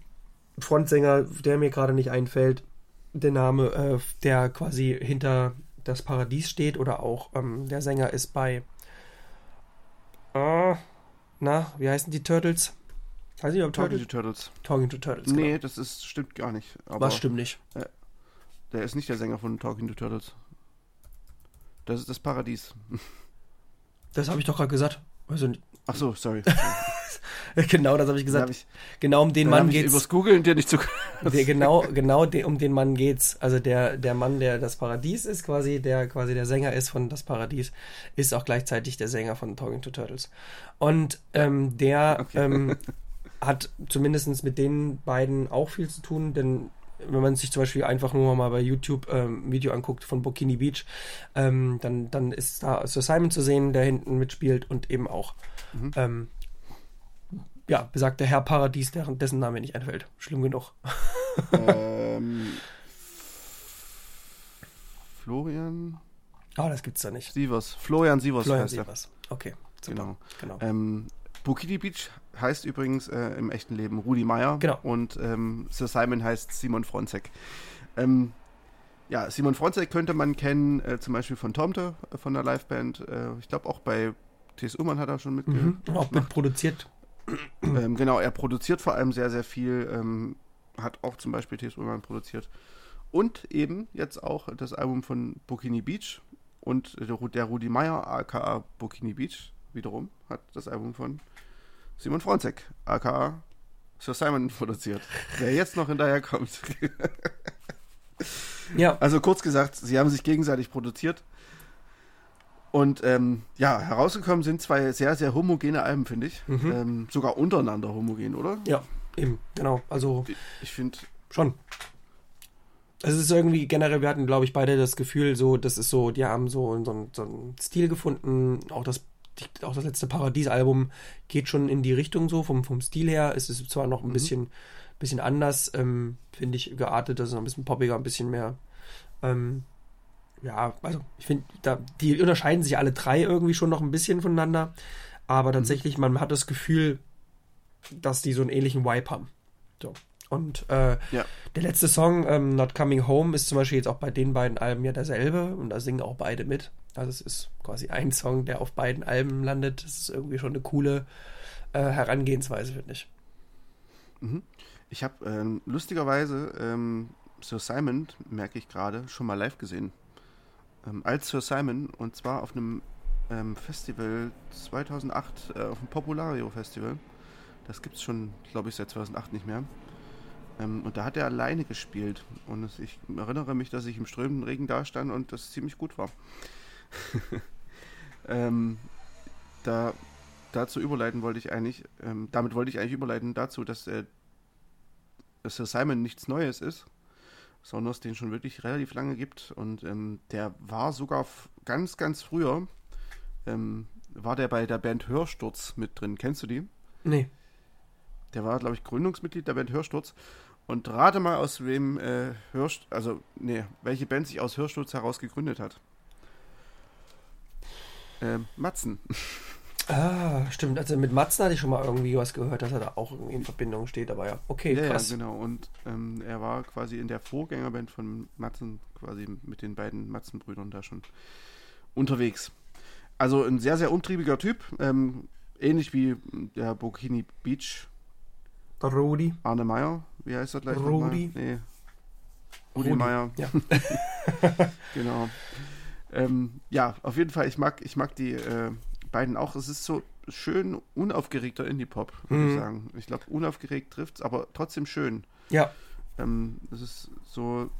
Speaker 2: Frontsänger, der mir gerade nicht einfällt, der Name, äh, der quasi hinter das Paradies steht oder auch ähm, der Sänger ist bei Ah, na, wie heißen die Turtles? Weiß ich, ob
Speaker 1: Talking
Speaker 2: Turtles?
Speaker 1: to Turtles.
Speaker 2: Talking to Turtles.
Speaker 1: Nee,
Speaker 2: Genau.
Speaker 1: das ist, stimmt gar nicht. Aber
Speaker 2: Was stimmt nicht?
Speaker 1: der ist nicht der Sänger von Talking to Turtles. Das ist das Paradies.
Speaker 2: Das habe ich doch gerade gesagt. Also,
Speaker 1: Ach so, sorry.
Speaker 2: genau, das habe ich gesagt.
Speaker 1: hab ich,
Speaker 2: genau um den Mann geht's.
Speaker 1: übers Googeln dir nicht zu.
Speaker 2: Der, genau, genau de, um den Mann geht's. Also der, der Mann, der das Paradies ist, quasi, der quasi der Sänger ist von Das Paradies, ist auch gleichzeitig der Sänger von Talking to Turtles. Und ähm, der
Speaker 1: Okay.
Speaker 2: ähm, hat zumindest mit den beiden auch viel zu tun, denn wenn man sich zum Beispiel einfach nur mal bei YouTube ähm, ein Video anguckt von Bikini Beach, ähm, dann, dann ist da Sir Simon zu sehen, der hinten mitspielt und eben auch
Speaker 1: Mhm.
Speaker 2: ähm, ja, besagter Herr Paradies, deren, dessen Name mir nicht einfällt. Schlimm genug.
Speaker 1: ähm, Florian.
Speaker 2: Oh, das gibt's da nicht.
Speaker 1: Sievers. Florian Sievers
Speaker 2: Florian
Speaker 1: heißt er.
Speaker 2: Sievers. Okay, super.
Speaker 1: Genau.
Speaker 2: genau.
Speaker 1: Ähm, Bukini Beach heißt übrigens äh, im echten Leben Rudi Meier.
Speaker 2: Genau.
Speaker 1: Und ähm, Sir Simon heißt Simon Fronzek. Ähm, ja, Simon Fronzek könnte man kennen, äh, zum Beispiel von Tomte, äh, von der Liveband. Äh, ich glaube auch bei T.S. Ullmann hat er schon mitge
Speaker 2: Mhm. Auch mit produziert.
Speaker 1: ähm, genau, er produziert vor allem sehr, sehr viel. Ähm, hat auch zum Beispiel T.S. Ullmann produziert. Und eben jetzt auch das Album von Bikini Beach. Und der, Ru- der Rudi Meier, aka Bikini Beach, wiederum, hat das Album von Simon Fronzek, aka Sir Simon, produziert. Der jetzt noch hinterherkommt.
Speaker 2: Ja,
Speaker 1: Also kurz gesagt, sie haben sich gegenseitig produziert. Und ähm, ja, herausgekommen sind zwei sehr, sehr homogene Alben, finde ich.
Speaker 2: Mhm.
Speaker 1: Ähm, sogar untereinander homogen, oder?
Speaker 2: ja, eben, genau. Also
Speaker 1: Ich finde,
Speaker 2: schon. Es ist irgendwie generell, wir hatten, glaube ich, beide das Gefühl, so, das ist so, die haben so, so, einen- so einen Stil gefunden. Auch das, die, auch das letzte Paradies-Album geht schon in die Richtung so, vom, vom Stil her. Es ist zwar noch ein
Speaker 1: Mhm.
Speaker 2: bisschen, bisschen anders, ähm, finde ich, geartet, das ist noch ein bisschen poppiger, ein bisschen mehr. Ähm, ja, also ich finde, die unterscheiden sich alle drei irgendwie schon noch ein bisschen voneinander. Aber tatsächlich, man hat das Gefühl, dass die so einen ähnlichen Vibe haben. So. Und äh,
Speaker 1: Ja.
Speaker 2: der letzte Song, ähm, Not Coming Home, ist zum Beispiel jetzt auch bei den beiden Alben ja derselbe und da singen auch beide mit. Also es ist quasi ein Song, der auf beiden Alben landet. Das ist irgendwie schon eine coole äh, Herangehensweise, finde ich.
Speaker 1: Mhm. Ich habe ähm, lustigerweise ähm, Sir Simon, merke ich gerade, schon mal live gesehen. Ähm, als Sir Simon und zwar auf einem ähm, Festival 2008, äh, auf dem Populario Festival. Das gibt es schon, glaube ich, seit 2008 nicht mehr. Ähm, und da hat er alleine gespielt. Und ich erinnere mich, dass ich im strömenden Regen da stand und das ziemlich gut war. ähm, da, dazu überleiten wollte ich eigentlich, ähm, damit wollte ich eigentlich überleiten dazu, dass äh, dass Sir Simon nichts Neues ist, sondern es den schon wirklich relativ lange gibt. Und ähm, der war sogar ganz, ganz früher, ähm, war der bei der Band Hörsturz mit drin. Kennst du die?
Speaker 2: Nee.
Speaker 1: Der war, glaube ich, Gründungsmitglied der Band Hörsturz. Und rate mal, aus wem äh, Hörst, also, nee, welche Band sich aus Hörsturz heraus gegründet hat. Ähm, Matzen.
Speaker 2: Ah, stimmt. Also mit Matzen hatte ich schon mal irgendwie was gehört, dass er da auch irgendwie in Verbindung steht, aber ja, okay,
Speaker 1: Ja, ja,
Speaker 2: krass.
Speaker 1: genau. Und ähm, er war quasi in der Vorgängerband von Matzen, quasi mit den beiden Matzen-Brüdern da schon unterwegs. Also ein sehr, sehr umtriebiger Typ. Ähm, ähnlich wie der Bikini Beach
Speaker 2: Der Rudi.
Speaker 1: Arne Meyer. Wie heißt er gleich
Speaker 2: Rudi.
Speaker 1: Nee. Rudi,
Speaker 2: Rudi,
Speaker 1: Meyer.
Speaker 2: ja.
Speaker 1: genau. Ähm, ja, auf jeden Fall, ich mag, ich mag die äh, beiden auch. Es ist so schön unaufgeregter Indie-Pop, würde ich
Speaker 2: Mhm.
Speaker 1: sagen. Ich glaube, unaufgeregt trifft aber trotzdem schön.
Speaker 2: Ja,
Speaker 1: Ähm, es ist so,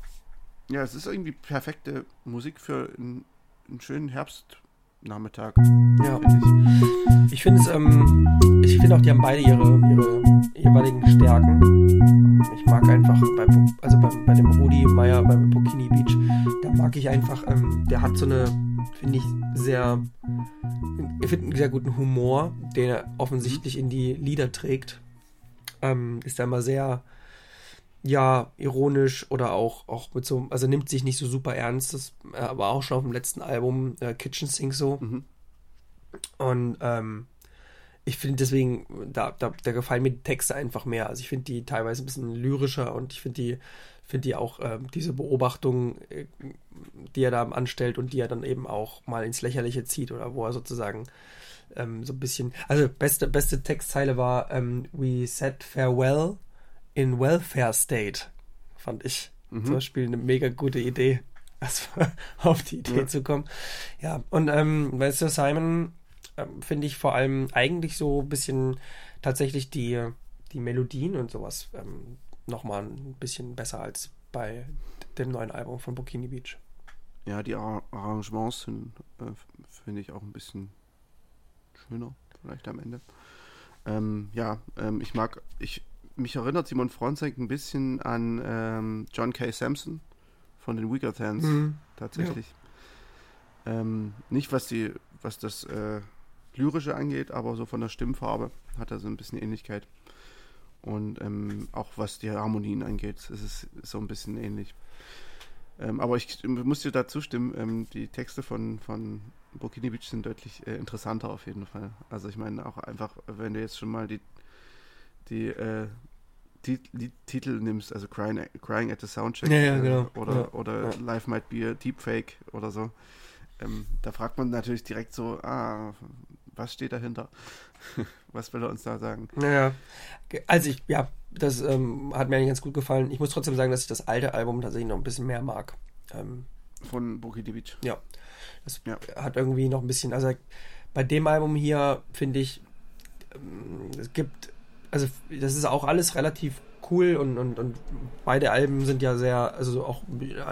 Speaker 1: ja, es ist irgendwie perfekte Musik für einen, einen schönen Herbstnachmittag,
Speaker 2: ja.
Speaker 1: finde ich.
Speaker 2: Ich finde es, ähm, ich finde auch, die haben beide ihre, ihre jeweiligen Stärken. Ich mag einfach, bei, also bei, bei dem Rudi Meier, beim Bikini Beach, da mag ich einfach, ähm, der hat so eine, finde ich, sehr, ich finde einen sehr guten Humor, den er offensichtlich in die Lieder trägt. Ähm, ist da immer sehr, ja, ironisch oder auch, auch mit so, also nimmt sich nicht so super ernst, das äh, aber auch schon auf dem letzten Album äh, Kitchen Sink so.
Speaker 1: Mhm.
Speaker 2: Und ähm, ich finde deswegen, da, da, da gefallen mir die Texte einfach mehr. Also ich finde die teilweise ein bisschen lyrischer und ich finde die, finde die auch ähm, diese Beobachtung, äh, die er da anstellt und die er dann eben auch mal ins Lächerliche zieht oder wo er sozusagen ähm, so ein bisschen. Also beste, beste Textzeile war ähm, We said farewell in welfare state, fand ich.
Speaker 1: Mhm.
Speaker 2: Zum Beispiel eine mega gute Idee, auf die Idee
Speaker 1: Ja.
Speaker 2: zu kommen. Ja, und ähm, bei Sir Simon ähm, finde ich vor allem eigentlich so ein bisschen tatsächlich die, die Melodien und sowas ähm, nochmal ein bisschen besser als bei dem neuen Album von Bikini Beach.
Speaker 1: Ja, die Ar Arrangements sind, äh, finde ich, auch ein bisschen schöner, vielleicht am Ende. Ähm, ja, ähm, ich mag, ich, mich erinnert Simon Fronzek ein bisschen an ähm, John K. Sampson von den Weaker Thans,
Speaker 2: Mhm.
Speaker 1: tatsächlich. Ähm, nicht was die, was das äh, Lyrische angeht, aber so von der Stimmfarbe hat er so ein bisschen Ähnlichkeit. Und ähm, auch was die Harmonien angeht, ist es so ein bisschen ähnlich. Ähm, aber ich muss dir dazu stimmen, ähm, die Texte von, von Burkini Beach sind deutlich äh, interessanter auf jeden Fall. Also ich meine auch einfach, wenn du jetzt schon mal die, die, äh, die, die Titel nimmst, also Crying, Crying at the Soundcheck
Speaker 2: ja, ja, genau.
Speaker 1: äh, oder,
Speaker 2: ja,
Speaker 1: oder. Life Might Be a Deepfake oder so, ähm, da fragt man natürlich direkt so, ah, was steht dahinter? was will er uns da sagen?
Speaker 2: Naja, also ich, ja, das ähm, hat mir eigentlich ganz gut gefallen. Ich muss trotzdem sagen, dass ich das alte Album tatsächlich noch ein bisschen mehr mag. Ähm,
Speaker 1: Von Burkini Beach.
Speaker 2: Ja. Das
Speaker 1: Ja.
Speaker 2: hat irgendwie noch ein bisschen, also bei dem Album hier finde ich, ähm, es gibt, also das ist auch alles relativ cool und, und, und beide Alben sind ja sehr, also auch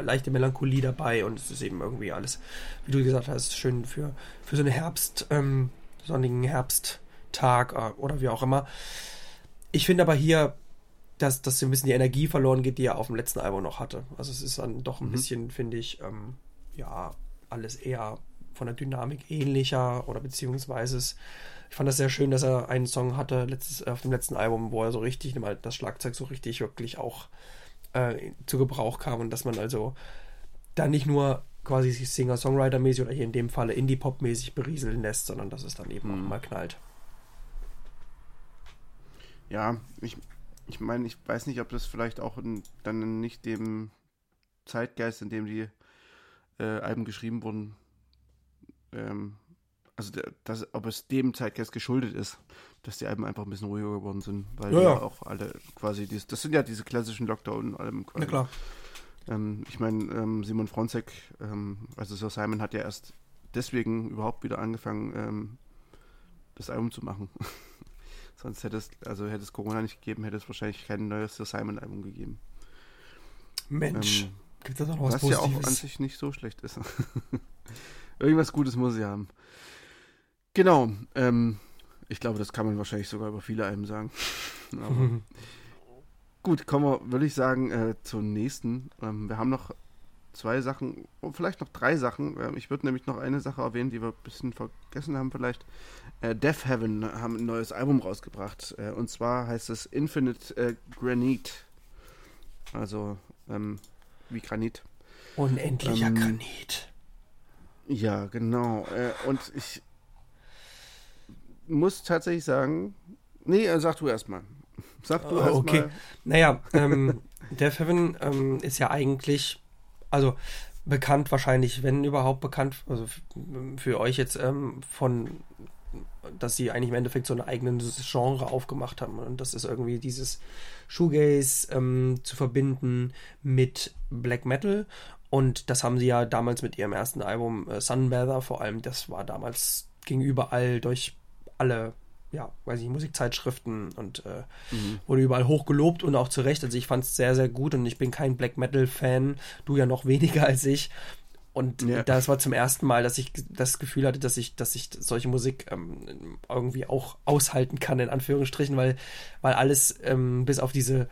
Speaker 2: leichte Melancholie dabei und es ist eben irgendwie alles, wie du gesagt hast, schön für, für so einen Herbst, ähm, sonnigen Herbsttag äh, oder wie auch immer. Ich finde aber hier, dass, dass so ein bisschen die Energie verloren geht, die er auf dem letzten Album noch hatte. Also es ist dann doch ein
Speaker 1: Mhm.
Speaker 2: bisschen, finde ich, ähm, ja, alles eher von der Dynamik ähnlicher oder beziehungsweise es, ich fand das sehr schön, dass er einen Song hatte letztes, auf dem letzten Album, wo er so richtig, mal das Schlagzeug so richtig wirklich auch äh, zu Gebrauch kam und dass man also da nicht nur quasi sich Singer-Songwriter-mäßig oder hier in dem Falle Indie-Pop-mäßig berieseln lässt, sondern dass es dann eben
Speaker 1: Mhm.
Speaker 2: auch mal knallt.
Speaker 1: Ja, ich, ich meine, ich weiß nicht, ob das vielleicht auch in, dann nicht dem Zeitgeist, in dem die äh, Alben geschrieben wurden, ähm, also der, das, ob es dem Zeitgeist geschuldet ist, dass die Alben einfach ein bisschen ruhiger geworden sind, weil
Speaker 2: Ja, ja.
Speaker 1: auch alle quasi, dies, das sind ja diese klassischen Lockdown-Alben quasi.
Speaker 2: Na klar.
Speaker 1: Ähm, ich meine, ähm, Simon Fronzek, ähm, also Sir Simon hat ja erst deswegen überhaupt wieder angefangen, ähm, das Album zu machen. Sonst hätte es, also hätte es Corona nicht gegeben, hätte es wahrscheinlich kein neues Sir Simon Album gegeben.
Speaker 2: Mensch,
Speaker 1: Ähm,
Speaker 2: gibt es doch noch was
Speaker 1: was ja auch an
Speaker 2: Positives?
Speaker 1: sich nicht so schlecht ist. Irgendwas Gutes muss sie haben. Genau. Ähm, ich glaube, das kann man wahrscheinlich sogar über viele Alben sagen. Aber. Gut, kommen wir, würde ich sagen, äh, zum nächsten. Ähm, wir haben noch zwei Sachen, oh, vielleicht noch drei Sachen. Ähm, ich würde nämlich noch eine Sache erwähnen, die wir ein bisschen vergessen haben vielleicht. Äh, Death Heaven haben ein neues Album rausgebracht. Äh, und zwar heißt es Infinite äh, Granite. Also ähm, wie Granit.
Speaker 2: Unendlicher
Speaker 1: Ähm,
Speaker 2: Granit.
Speaker 1: Ja, genau. Äh, und ich muss tatsächlich sagen, nee, äh, sag du erstmal. Sag du
Speaker 2: Oh,
Speaker 1: erstmal.
Speaker 2: okay. Naja, ähm, Death Heaven ähm, ist ja eigentlich, also bekannt wahrscheinlich, wenn überhaupt bekannt, also für euch jetzt ähm, von, dass sie eigentlich im Endeffekt so ein eigenes Genre aufgemacht haben. Und das ist irgendwie dieses Shoegaze ähm, zu verbinden mit Black Metal. Und das haben sie ja damals mit ihrem ersten Album äh, Sunbather vor allem, das war damals, ging überall durch alle, ja, weiß ich, Musikzeitschriften und äh,
Speaker 1: Mhm.
Speaker 2: wurde überall hoch gelobt und auch zu Recht. Also ich fand es sehr, sehr gut und ich bin kein Black Metal-Fan, du ja noch weniger als ich. Und
Speaker 1: Ja.
Speaker 2: das war zum ersten Mal, dass ich das Gefühl hatte, dass ich, dass ich solche Musik ähm, irgendwie auch aushalten kann, in Anführungsstrichen, weil, weil alles ähm, bis auf diese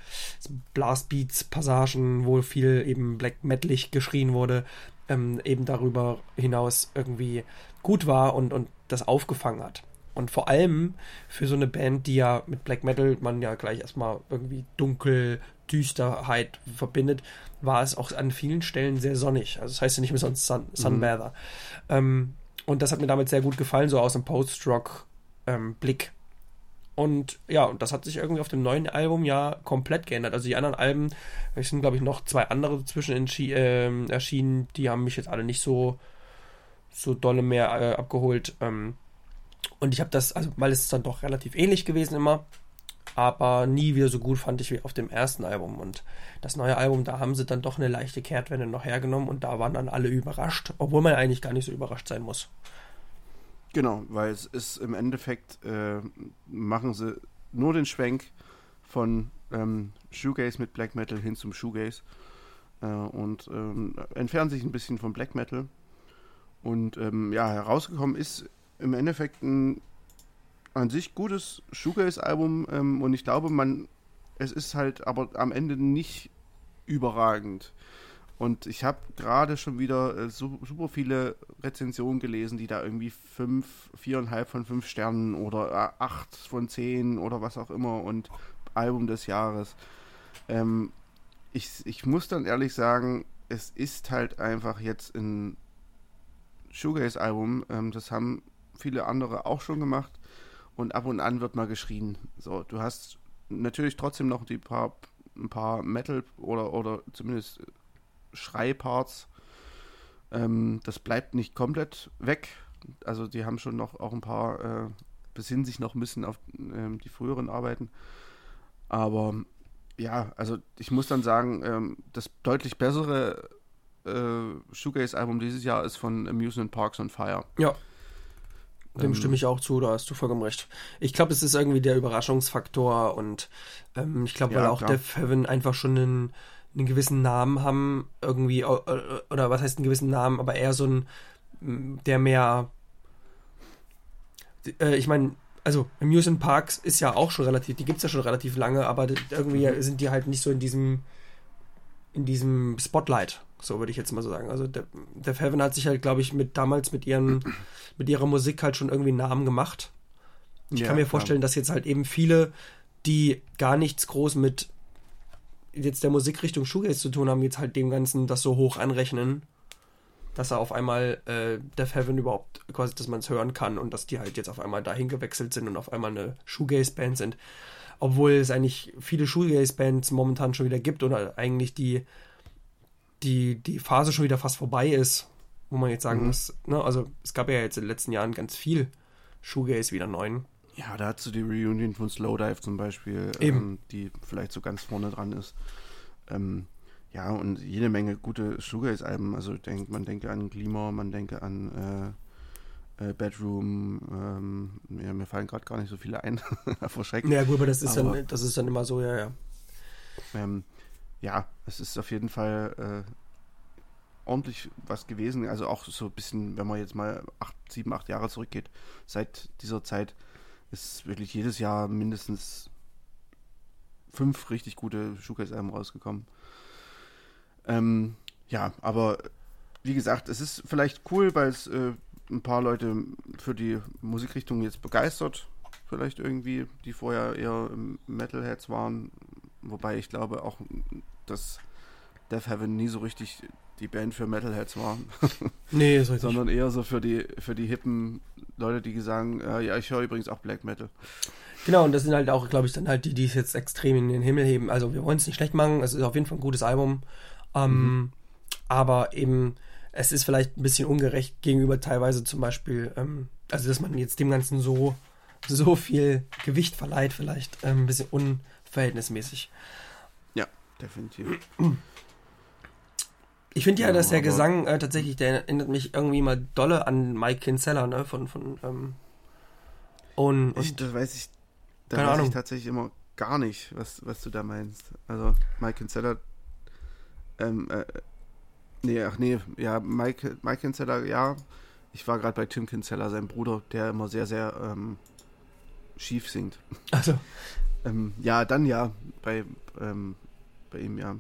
Speaker 2: Blastbeats-Passagen, wo viel eben Black Metalig geschrien wurde, ähm, eben darüber hinaus irgendwie gut war und, und das aufgefangen hat. Und vor allem für so eine Band, die ja mit Black Metal man ja gleich erstmal irgendwie dunkel, Düsterheit verbindet, war es auch an vielen Stellen sehr sonnig. Also das heißt ja nicht mehr sonst Sun, Sunbather. Ähm, und das hat mir damit sehr gut gefallen, so aus dem Post-Rock-Blick. und ja, und das hat sich irgendwie auf dem neuen Album ja komplett geändert. Also die anderen Alben, es sind glaube ich noch zwei andere zwischen ähm, erschienen, die haben mich jetzt alle nicht so so dolle mehr äh, abgeholt. Ähm, und ich habe das, also weil es ist dann doch relativ ähnlich gewesen immer, aber nie wieder so gut fand ich wie auf dem ersten Album. Und das neue Album, da haben sie dann doch eine leichte Kehrtwende noch hergenommen und da waren dann alle überrascht, obwohl man eigentlich gar nicht so überrascht sein muss.
Speaker 1: Genau, weil es ist im Endeffekt, äh, machen sie nur den Schwenk von ähm, Shoegaze mit Black Metal hin zum Shoegaze äh, und ähm, entfernen sich ein bisschen vom Black Metal. Und ähm, ja, herausgekommen ist im Endeffekt ein an sich gutes Shoegaze-Album ähm, und ich glaube, man, es ist halt aber am Ende nicht überragend. Und ich habe gerade schon wieder äh, su super viele Rezensionen gelesen, die da irgendwie fünf, viereinhalb von fünf Sternen oder äh, acht von zehn oder was auch immer und Album des Jahres. Ähm, ich, ich muss dann ehrlich sagen, es ist halt einfach jetzt ein Shoegaze-Album. Ähm, das haben viele andere auch schon gemacht. Und ab und an wird mal geschrien. So, du hast natürlich trotzdem noch die paar, ein paar Metal oder, oder zumindest Schreiparts. Ähm, das bleibt nicht komplett weg. Also die haben schon noch auch ein paar, äh, besinnen sich noch ein bisschen auf ähm, die früheren Arbeiten. Aber ja, also ich muss dann sagen, ähm, das deutlich bessere äh, Shoegaze-Album dieses Jahr ist von Amusement Parks on Fire.
Speaker 2: Ja. Dem ähm, stimme ich auch zu, da hast du vollkommen recht. Ich glaube, es ist irgendwie der Überraschungsfaktor und ähm, ich glaube, weil ja, auch klar. Death Heaven einfach schon einen, einen gewissen Namen haben, irgendwie, oder was heißt einen gewissen Namen, aber eher so ein, der mehr, äh, ich meine, also Amusement Parks ist ja auch schon relativ, die gibt es ja schon relativ lange, aber irgendwie mhm. sind die halt nicht so in diesem, in diesem Spotlight, so würde ich jetzt mal so sagen. Also der, Heaven hat sich halt, glaube ich, mit damals mit ihren, mit ihrer Musik halt schon irgendwie einen Namen gemacht. Ich ja, kann mir vorstellen, klar. dass jetzt halt eben viele, die gar nichts groß mit jetzt der Musikrichtung Shoegaze zu tun haben, jetzt halt dem Ganzen das so hoch anrechnen dass er auf einmal äh, Death Heaven überhaupt quasi, dass man es hören kann und dass die halt jetzt auf einmal dahin gewechselt sind und auf einmal eine Shoegaze-Band sind. Obwohl es eigentlich viele Shoegaze-Bands momentan schon wieder gibt oder eigentlich die, die, die Phase schon wieder fast vorbei ist, wo man jetzt sagen mhm. muss, ne, also es gab ja jetzt in den letzten Jahren ganz viel Shoegaze wieder neuen.
Speaker 1: Ja, da hast du die Reunion von Slowdive zum Beispiel, ähm, die vielleicht so ganz vorne dran ist. Ähm, ja, und jede Menge gute Shoegaze-Alben. Also denk, man denke an Glimmer, man denke an äh, äh, Bedroom. Ähm, ja, mir fallen gerade gar nicht so viele ein.
Speaker 2: Vor Schreck. Ja, gut, aber das ist, aber, dann, das ist dann immer so, ja, ja.
Speaker 1: Ähm, ja, es ist auf jeden Fall äh, ordentlich was gewesen. Also auch so ein bisschen, wenn man jetzt mal acht, sieben, acht Jahre zurückgeht, seit dieser Zeit ist wirklich jedes Jahr mindestens fünf richtig gute Shoegaze-Alben rausgekommen. Ähm, ja, aber wie gesagt, es ist vielleicht cool, weil es äh, ein paar Leute für die Musikrichtung jetzt begeistert. Vielleicht irgendwie, die vorher eher Metalheads waren. Wobei ich glaube auch, dass Death Heaven nie so richtig die Band für Metalheads war.
Speaker 2: Nee, ist
Speaker 1: richtig. Sondern eher so für die, für die hippen Leute, die sagen, äh, ja, ich höre übrigens auch Black Metal.
Speaker 2: Genau, und das sind halt auch, glaube ich, dann halt die, die es jetzt extrem in den Himmel heben. Also wir wollen es nicht schlecht machen, es ist auf jeden Fall ein gutes Album. Ähm, mhm. Aber eben, es ist vielleicht ein bisschen ungerecht gegenüber teilweise zum Beispiel, ähm, also dass man jetzt dem Ganzen so, so viel Gewicht verleiht, vielleicht ähm, ein bisschen unverhältnismäßig.
Speaker 1: Ja, definitiv.
Speaker 2: Ich finde ja, dass der Gesang äh, tatsächlich, der erinnert mich irgendwie mal dolle an Mike Kinsella, ne? Von, von ähm,
Speaker 1: und, und ich, das weiß ich, da weiß Ahnung. ich tatsächlich immer gar nicht, was, was du da meinst. Also Mike Kinsella ähm, äh, nee, ach nee, ja, Mike, Mike Kinzeller, ja. Ich war gerade bei Tim Kinzeller, sein Bruder, der immer sehr, sehr ähm, schief singt.
Speaker 2: Also.
Speaker 1: ähm, ja, dann ja, bei, ähm, bei ihm ja.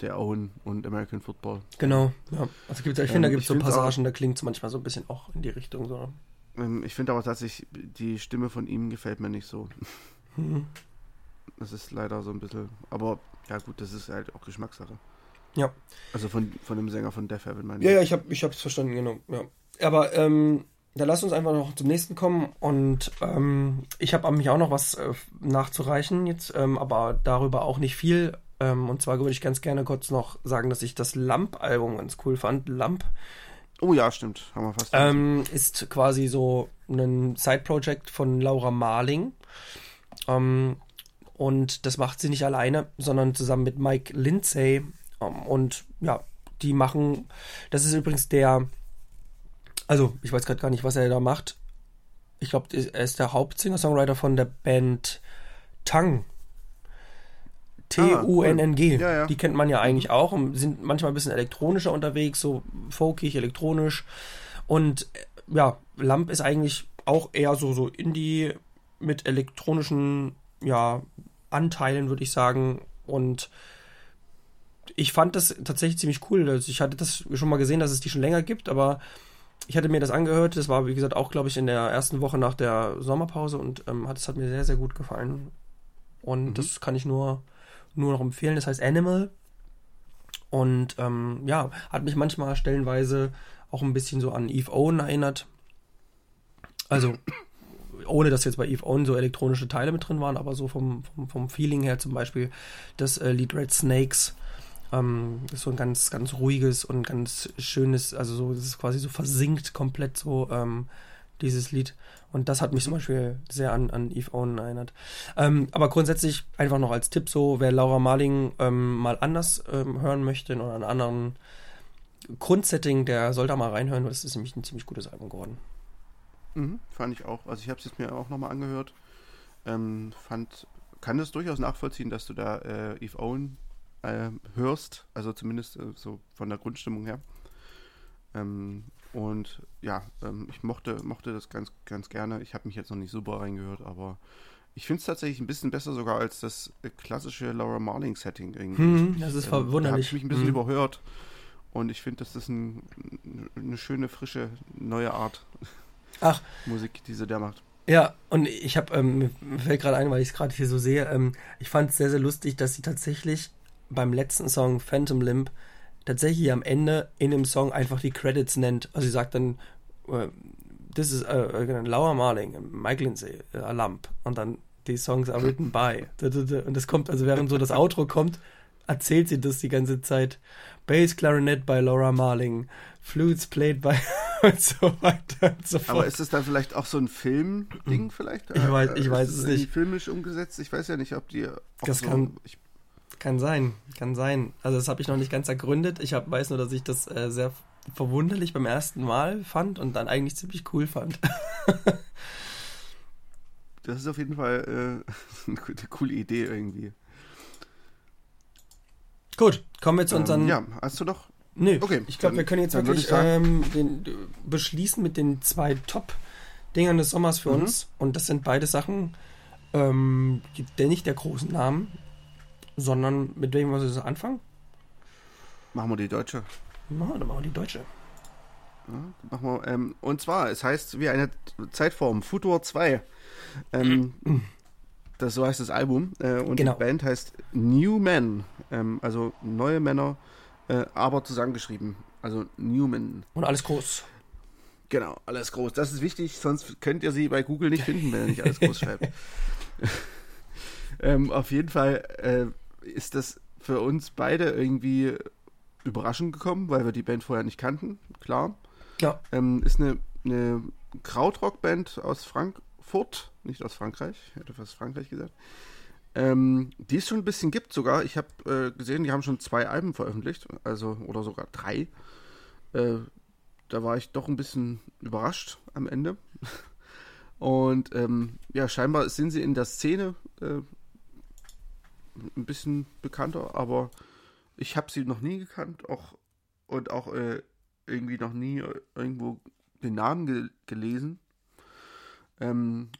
Speaker 1: Der Owen und American Football.
Speaker 2: Genau, ja. Also gibt, ich finde, da gibt es so Passagen, auch, da klingt es manchmal so ein bisschen auch in die Richtung so.
Speaker 1: Ähm, ich finde aber tatsächlich, die Stimme von ihm gefällt mir nicht so. Mhm. Das ist leider so ein bisschen. Aber ja, gut, das ist halt auch Geschmackssache.
Speaker 2: Ja.
Speaker 1: Also von, von dem Sänger von Death Heaven,
Speaker 2: meine Ja, ja, ich habe ich hab's verstanden, genau. Ja. Aber ähm, dann lass uns einfach noch zum nächsten kommen. Und ähm, ich habe mich auch noch was äh, nachzureichen jetzt, ähm, aber darüber auch nicht viel. Ähm, und zwar würde ich ganz gerne kurz noch sagen, dass ich das Lamp-Album ganz cool fand. Lamp.
Speaker 1: Oh ja, stimmt. Haben wir fast.
Speaker 2: Ähm, ist quasi so ein Side-Project von Laura Marling. Ähm, und das macht sie nicht alleine, sondern zusammen mit Mike Lindsay. Ähm, und ja, die machen, das ist übrigens der, also ich weiß gerade gar nicht, was er da macht. Ich glaube, er ist der Hauptsinger-Songwriter von der Band Tang. T-U-N-N-G. Ah, cool. ja, ja. Die kennt man ja eigentlich auch und sind manchmal ein bisschen elektronischer unterwegs, so folkig, elektronisch. Und ja, Lamp ist eigentlich auch eher so, so Indie mit elektronischen ja, Anteilen, würde ich sagen. Und ich fand das tatsächlich ziemlich cool. Also ich hatte das schon mal gesehen, dass es die schon länger gibt, aber ich hatte mir das angehört. Das war, wie gesagt, auch, glaube ich, in der ersten Woche nach der Sommerpause und ähm, hat, das hat mir sehr, sehr gut gefallen. Und mhm. das kann ich nur, nur noch empfehlen. Das heißt Animal. Und ähm, ja, hat mich manchmal stellenweise auch ein bisschen so an Eve Owen erinnert. Also, ohne dass jetzt bei Eve Owen so elektronische Teile mit drin waren, aber so vom, vom, vom Feeling her zum Beispiel das äh, Lied Red Snakes. Ähm, ist so ein ganz, ganz ruhiges und ganz schönes, also so, das ist quasi so versinkt komplett so, ähm, dieses Lied. Und das hat mich zum Beispiel sehr an, an Eve Owen erinnert. Ähm, aber grundsätzlich einfach noch als Tipp so, wer Laura Marling ähm, mal anders ähm, hören möchte oder einen anderen Grundsetting, der soll da mal reinhören, weil es ist nämlich ein ziemlich gutes Album geworden.
Speaker 1: Mhm, fand ich auch. Also ich habe es jetzt mir auch nochmal angehört. Ähm, fand, kann es durchaus nachvollziehen, dass du da äh, Eve Owen äh, hörst, also zumindest äh, so von der Grundstimmung her. Ähm, und ja, ähm, ich mochte, mochte das ganz, ganz gerne. Ich habe mich jetzt noch nicht super reingehört, aber ich finde es tatsächlich ein bisschen besser sogar als das äh, klassische Laura Marling-Setting irgendwie.
Speaker 2: Hm, das ist
Speaker 1: Ähm,
Speaker 2: verwunderlich.
Speaker 1: Da habe ich mich ein bisschen
Speaker 2: Hm.
Speaker 1: überhört. Und ich finde, das ist ein, eine schöne, frische, neue Art
Speaker 2: Ach,
Speaker 1: Musik, die sie da macht.
Speaker 2: Ja, und ich habe, ähm, mir mir fällt gerade ein, weil ich es gerade hier so sehe, ähm, ich fand es sehr, sehr lustig, dass sie tatsächlich beim letzten Song Phantom Limb tatsächlich am Ende in dem Song einfach die Credits nennt. Also sie sagt dann, äh, this is uh, Laura Marling, Mike Lindsay, a Lamp. Und dann die Songs are written by. Und das kommt, also während so das Outro kommt, erzählt sie das die ganze Zeit. Bass Clarinet by Laura Marling, Flutes played by und so weiter und so fort.
Speaker 1: Aber ist es dann vielleicht auch so ein Film-Ding vielleicht?
Speaker 2: Ich weiß- ich
Speaker 1: Ist
Speaker 2: weiß
Speaker 1: es
Speaker 2: nicht.
Speaker 1: filmisch umgesetzt? Ich weiß ja nicht, ob die
Speaker 2: Das
Speaker 1: so,
Speaker 2: kann-
Speaker 1: ich,
Speaker 2: Kann sein, kann sein. Also das habe ich noch nicht ganz ergründet. Ich hab, weiß nur, dass ich das äh, sehr verwunderlich beim ersten Mal fand und dann eigentlich ziemlich cool fand.
Speaker 1: Das ist auf jeden Fall äh, eine coole Idee irgendwie.
Speaker 2: Gut, kommen wir zu unseren.
Speaker 1: Ähm, ja, hast du noch?
Speaker 2: Nö,
Speaker 1: okay,
Speaker 2: ich glaube, wir können jetzt wirklich ähm, den, beschließen mit den zwei Top-Dingern des Sommers für
Speaker 1: Mhm.
Speaker 2: uns. Und das sind beide Sachen, ähm, die, der nicht der großen Namen, sondern mit wem wir jetzt anfangen?
Speaker 1: Machen wir die deutsche.
Speaker 2: Na, dann machen wir die deutsche.
Speaker 1: Ja, machen wir, ähm, und zwar, es heißt wie eine Zeitform, Futur 2. Ähm, das, so heißt das Album. Äh, und
Speaker 2: Genau.
Speaker 1: die Band heißt New Men. Ähm, also neue Männer, äh, aber zusammengeschrieben. Also Newman.
Speaker 2: Und alles groß.
Speaker 1: Genau, alles groß. Das ist wichtig, sonst könnt ihr sie bei Google nicht finden, wenn ihr nicht alles groß schreibt. ähm, auf jeden Fall äh, ist das für uns beide irgendwie überraschend gekommen, weil wir die Band vorher nicht kannten, klar.
Speaker 2: Ja,
Speaker 1: Ähm, ist eine, eine Krautrock-Band aus Frankfurt, nicht aus Frankreich, ich hätte fast Frankreich gesagt. Ähm, die es schon ein bisschen gibt sogar. Ich habe äh, gesehen, die haben schon zwei Alben veröffentlicht, also oder sogar drei. Äh, da war ich doch ein bisschen überrascht am Ende. Und ähm, ja, scheinbar sind sie in der Szene äh, ein bisschen bekannter, aber ich habe sie noch nie gekannt, auch und auch äh, irgendwie noch nie äh, irgendwo den Namen ge gelesen. Ähm,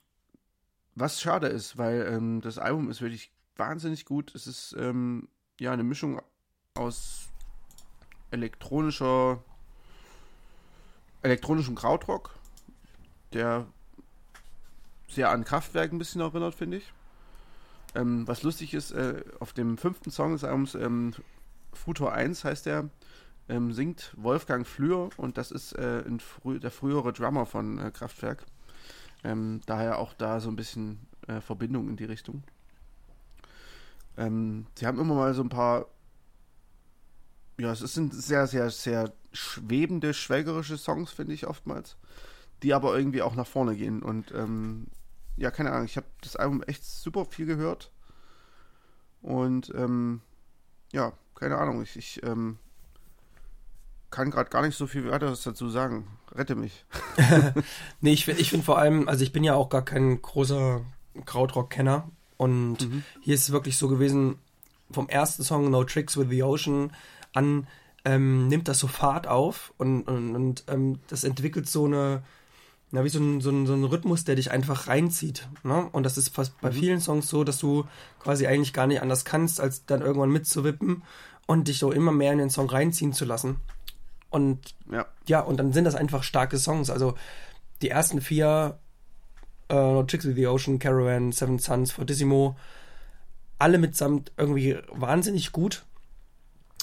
Speaker 1: was schade ist, weil ähm, das Album ist wirklich wahnsinnig gut. Es ist ähm, ja eine Mischung aus elektronischer elektronischen Krautrock, der sehr an Kraftwerk ein bisschen erinnert, finde ich. Ähm, was lustig ist, äh, auf dem fünften Song des Albums, ähm, Futur 1 heißt der, ähm, singt Wolfgang Flür und das ist äh, frü der frühere Drummer von äh, Kraftwerk. Ähm, daher auch da so ein bisschen äh, Verbindung in die Richtung. Ähm, sie haben immer mal so ein paar, ja, es sind sehr, sehr, sehr schwebende, schwelgerische Songs, finde ich oftmals, die aber irgendwie auch nach vorne gehen. Und ähm, ja, keine Ahnung, ich habe das Album echt super viel gehört. Und ähm, ja, keine Ahnung, ich, ich ähm, kann gerade gar nicht so viel weiteres dazu sagen. Rette mich.
Speaker 2: Nee, ich, ich finde vor allem, also ich bin ja auch gar kein großer Krautrock-Kenner und hier ist es wirklich so gewesen, vom ersten Song No Tricks with the Ocean an ähm, nimmt das so Fahrt auf und, und, und ähm, das entwickelt so eine, na, wie so ein, so, ein, so ein Rhythmus, der dich einfach reinzieht. Ne? Und das ist fast bei vielen Songs so, dass du quasi eigentlich gar nicht anders kannst, als dann irgendwann mitzuwippen und dich so immer mehr in den Song reinziehen zu lassen. Und
Speaker 1: Ja,
Speaker 2: ja, und dann sind das einfach starke Songs. Also die ersten vier, äh, No Tricks with the Ocean, Caravan, Seven Sons, Fortissimo, alle mitsamt irgendwie wahnsinnig gut.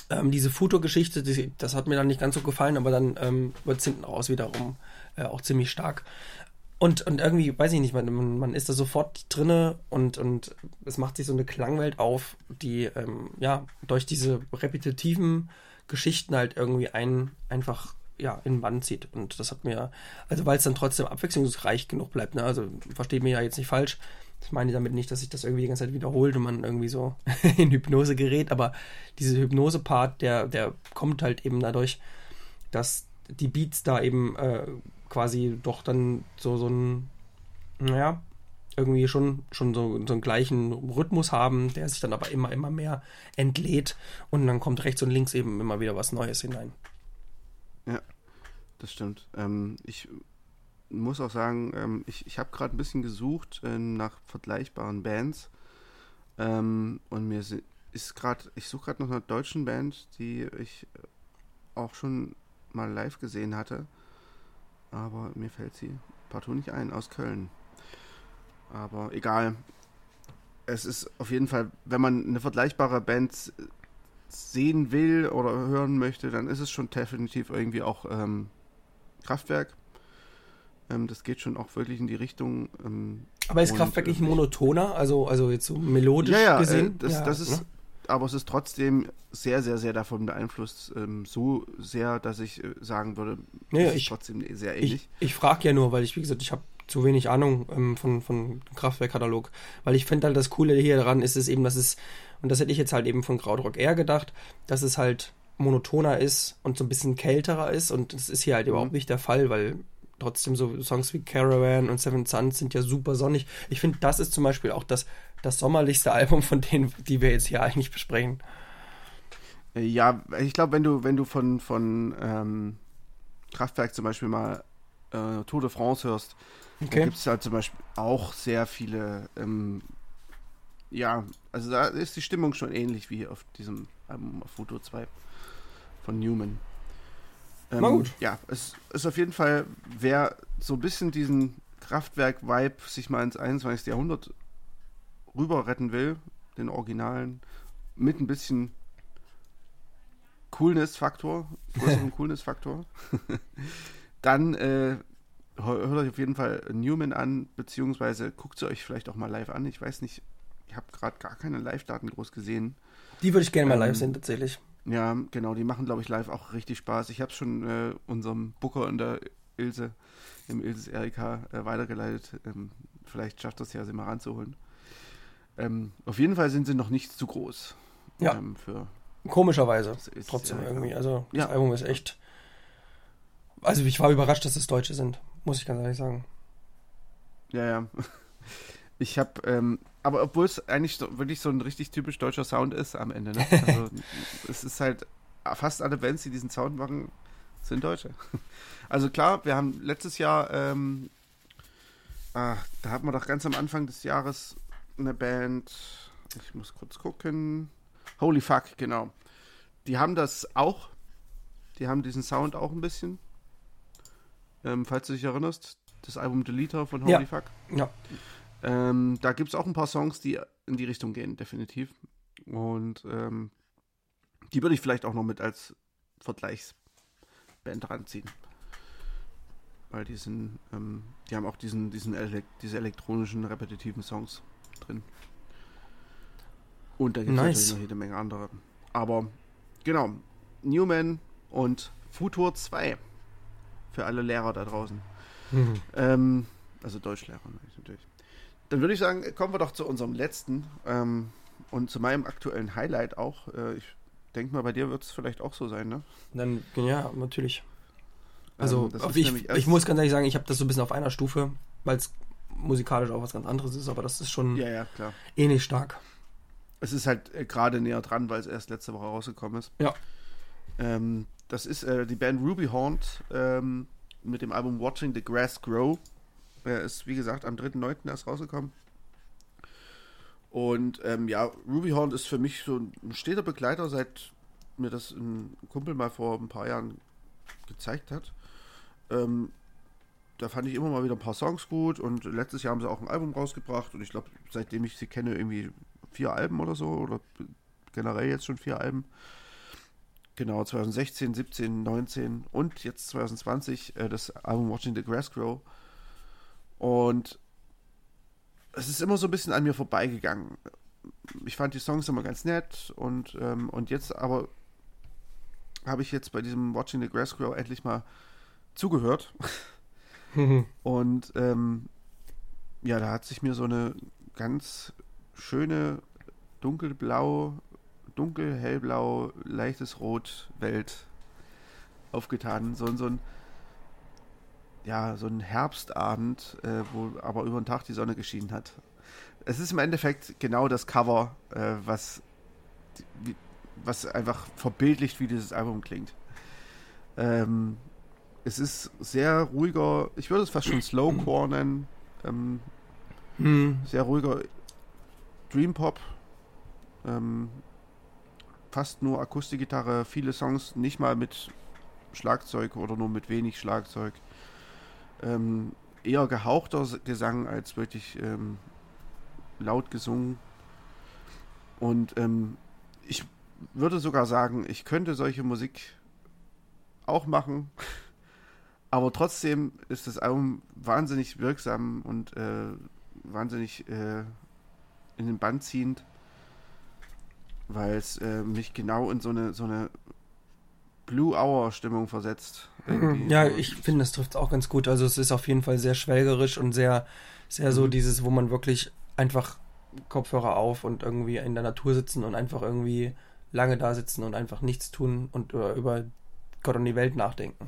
Speaker 2: Ähm, diese Futur-Geschichte, die, das hat mir dann nicht ganz so gefallen, aber dann ähm, wird es hinten raus wiederum äh, auch ziemlich stark. Und, und irgendwie, weiß ich nicht, man, man ist da sofort drinne und, und es macht sich so eine Klangwelt auf, die ähm, ja durch diese repetitiven Geschichten halt irgendwie einen einfach ja, in den Bann zieht. Und das hat mir, also weil es dann trotzdem abwechslungsreich genug bleibt, ne? Also versteht mir ja jetzt nicht falsch. Ich meine damit nicht, dass sich das irgendwie die ganze Zeit wiederholt und man irgendwie so in Hypnose gerät, aber dieser Hypnose-Part, der, der kommt halt eben dadurch, dass die Beats da eben äh, quasi doch dann so, so ein, naja, irgendwie schon, schon so, so einen gleichen Rhythmus haben, der sich dann aber immer, immer mehr entlädt und dann kommt rechts und links eben immer wieder was Neues hinein.
Speaker 1: Ja, das stimmt. Ähm, ich muss auch sagen, ähm, ich, ich habe gerade ein bisschen gesucht äh, nach vergleichbaren Bands ähm, und mir ist gerade, ich suche gerade nach einer deutschen Band, die ich auch schon mal live gesehen hatte, aber mir fällt sie partout nicht ein, aus Köln. Aber egal. Es ist auf jeden Fall, wenn man eine vergleichbare Band sehen will oder hören möchte, dann ist es schon definitiv irgendwie auch ähm, Kraftwerk. Ähm, das geht schon auch wirklich in die Richtung. Ähm,
Speaker 2: aber ist Kraftwerk nicht monotoner? Also, also jetzt so melodisch
Speaker 1: ja, ja,
Speaker 2: gesehen?
Speaker 1: Äh, das,
Speaker 2: ja,
Speaker 1: das ist,
Speaker 2: ne?
Speaker 1: Aber es ist trotzdem sehr, sehr, sehr davon beeinflusst. Ähm, so sehr, dass ich äh, sagen würde,
Speaker 2: Ja,
Speaker 1: es
Speaker 2: ich-
Speaker 1: ist trotzdem sehr
Speaker 2: Ich,
Speaker 1: ähnlich.
Speaker 2: ich frage ja nur, weil ich, wie gesagt, ich habe zu wenig Ahnung ähm, von, von Kraftwerk-Katalog. Weil ich finde halt, das Coole hier daran ist es eben, dass es, und das hätte ich jetzt halt eben von Krautrock eher gedacht, dass es halt monotoner ist und so ein bisschen kälterer ist. Und das ist hier halt überhaupt nicht der Fall, weil trotzdem so Songs wie Caravan und Seven Suns sind ja super sonnig. Ich finde, das ist zum Beispiel auch das, das sommerlichste Album von denen, die wir jetzt hier eigentlich besprechen.
Speaker 1: Äh, Ja, ich glaube, wenn du, wenn du von, von ähm, Kraftwerk zum Beispiel mal äh, Tour de France hörst,
Speaker 2: Okay.
Speaker 1: gibt es halt zum Beispiel auch sehr viele, ähm, ja, also da ist die Stimmung schon ähnlich wie auf diesem Album auf Foto 2 von Newman. Ähm,
Speaker 2: Na gut.
Speaker 1: Ja, es ist auf jeden Fall, wer so ein bisschen diesen Kraftwerk-Vibe sich mal ins 21. Jahrhundert rüber retten will, den Originalen, mit ein bisschen Coolness-Faktor, größeren Coolness-Faktor, dann äh, hör- hört euch auf jeden Fall Newman an, beziehungsweise guckt sie euch vielleicht auch mal live an. Ich weiß nicht, ich habe gerade gar keine Live-Daten groß gesehen.
Speaker 2: Die würde ich gerne mal live
Speaker 1: Ähm,
Speaker 2: sehen, tatsächlich.
Speaker 1: Ja, genau, die machen, glaube ich, live auch richtig Spaß. Ich habe schon äh, unserem Booker in der Ilse, im Ilses Erika, äh, weitergeleitet. Ähm, vielleicht schafft das ja, sie mal ranzuholen. Ähm, auf jeden Fall sind sie noch nicht zu groß.
Speaker 2: Ja.
Speaker 1: Ähm, für
Speaker 2: Komischerweise. Trotzdem
Speaker 1: Erika.
Speaker 2: irgendwie. Also das
Speaker 1: Ja.
Speaker 2: Album ist echt. Also ich war überrascht, dass es Deutsche sind, muss ich ganz ehrlich sagen.
Speaker 1: Ja, ja. Ich habe, ähm, aber obwohl es eigentlich so, wirklich so ein richtig typisch deutscher Sound ist am Ende. Ne? Also es ist halt fast alle Bands, die diesen Sound machen, sind Deutsche. Also klar, wir haben letztes Jahr, ähm, ah, da hatten wir doch ganz am Anfang des Jahres eine Band. Ich muss kurz gucken. Holy Fuck, genau. Die haben das auch. Die haben diesen Sound auch ein bisschen. Ähm, falls du dich erinnerst, das Album Deleter von Holy
Speaker 2: Ja.
Speaker 1: Fuck.
Speaker 2: Ja.
Speaker 1: Ähm, da gibt es auch ein paar Songs, die in die Richtung gehen, definitiv. Und ähm, die würde ich vielleicht auch noch mit als Vergleichsband ranziehen. Weil die sind, ähm, die haben auch diesen, diesen Elek diese elektronischen, repetitiven Songs drin. Und da gibt es
Speaker 2: Nice.
Speaker 1: natürlich noch jede Menge andere. Aber genau, Newman und Futur 2 für alle Lehrer da draußen.
Speaker 2: Mhm.
Speaker 1: Also Deutschlehrer natürlich. Dann würde ich sagen, kommen wir doch zu unserem letzten ähm, und zu meinem aktuellen Highlight auch. Äh, ich denke mal, bei dir wird es vielleicht auch so sein, ne?
Speaker 2: Dann, ja, natürlich. Also,
Speaker 1: Ähm,
Speaker 2: auf
Speaker 1: ist
Speaker 2: ich, ich muss ganz ehrlich sagen, ich habe das so ein bisschen auf einer Stufe, weil es musikalisch auch was ganz anderes ist, aber das ist schon
Speaker 1: Ja, ja, klar.
Speaker 2: ähnlich stark.
Speaker 1: Es ist halt äh, gerade näher dran, weil es erst letzte Woche rausgekommen ist.
Speaker 2: Ja.
Speaker 1: Ähm, das ist äh, die Band Ruby Horned ähm, mit dem Album Watching the Grass Grow. Er ist, wie gesagt, am 3.9. erst rausgekommen. Und ähm, ja, Ruby Horned ist für mich so ein steter Begleiter, seit mir das ein Kumpel mal vor ein paar Jahren gezeigt hat. Ähm, da fand ich immer mal wieder ein paar Songs gut und letztes Jahr haben sie auch ein Album rausgebracht und ich glaube, seitdem ich sie kenne, irgendwie vier Alben oder so oder generell jetzt schon vier Alben. genau, 2016, 17, 19 und jetzt 2020 äh, das Album Watching the Grass Grow. Und es ist immer so ein bisschen an mir vorbeigegangen. Ich fand die Songs immer ganz nett und, ähm, und jetzt aber habe ich jetzt bei diesem Watching the Grass Grow endlich mal zugehört. und ähm, ja, da hat sich mir so eine ganz schöne dunkelblau, dunkel, hellblau, leichtes Rot Welt aufgetan. So, so ein ja, so ein Herbstabend, äh, wo aber über den Tag die Sonne geschienen hat. Es ist im Endeffekt genau das Cover, äh, was, wie, was einfach verbildlicht, wie dieses Album klingt. Ähm, es ist sehr ruhiger, ich würde es fast schon Slowcore nennen. Ähm, hm. Sehr ruhiger Dream Pop. Ähm, fast nur Akustikgitarre, viele Songs nicht mal mit Schlagzeug oder nur mit wenig Schlagzeug. Ähm, eher gehauchter Gesang als wirklich ähm, laut gesungen. Und ähm, ich würde sogar sagen, ich könnte solche Musik auch machen. Aber trotzdem ist das Album wahnsinnig wirksam und äh, wahnsinnig äh, in den Band ziehend, weil es äh, mich genau in so eine, so eine Blue Hour Stimmung versetzt.
Speaker 2: Irgendwie. Ja, ich finde, das trifft auch ganz gut. Also es ist auf jeden Fall sehr schwelgerisch und sehr, sehr mhm. so dieses, wo man wirklich einfach Kopfhörer auf und irgendwie in der Natur sitzen und einfach irgendwie lange da sitzen und einfach nichts tun und über, über Gott und die Welt nachdenken.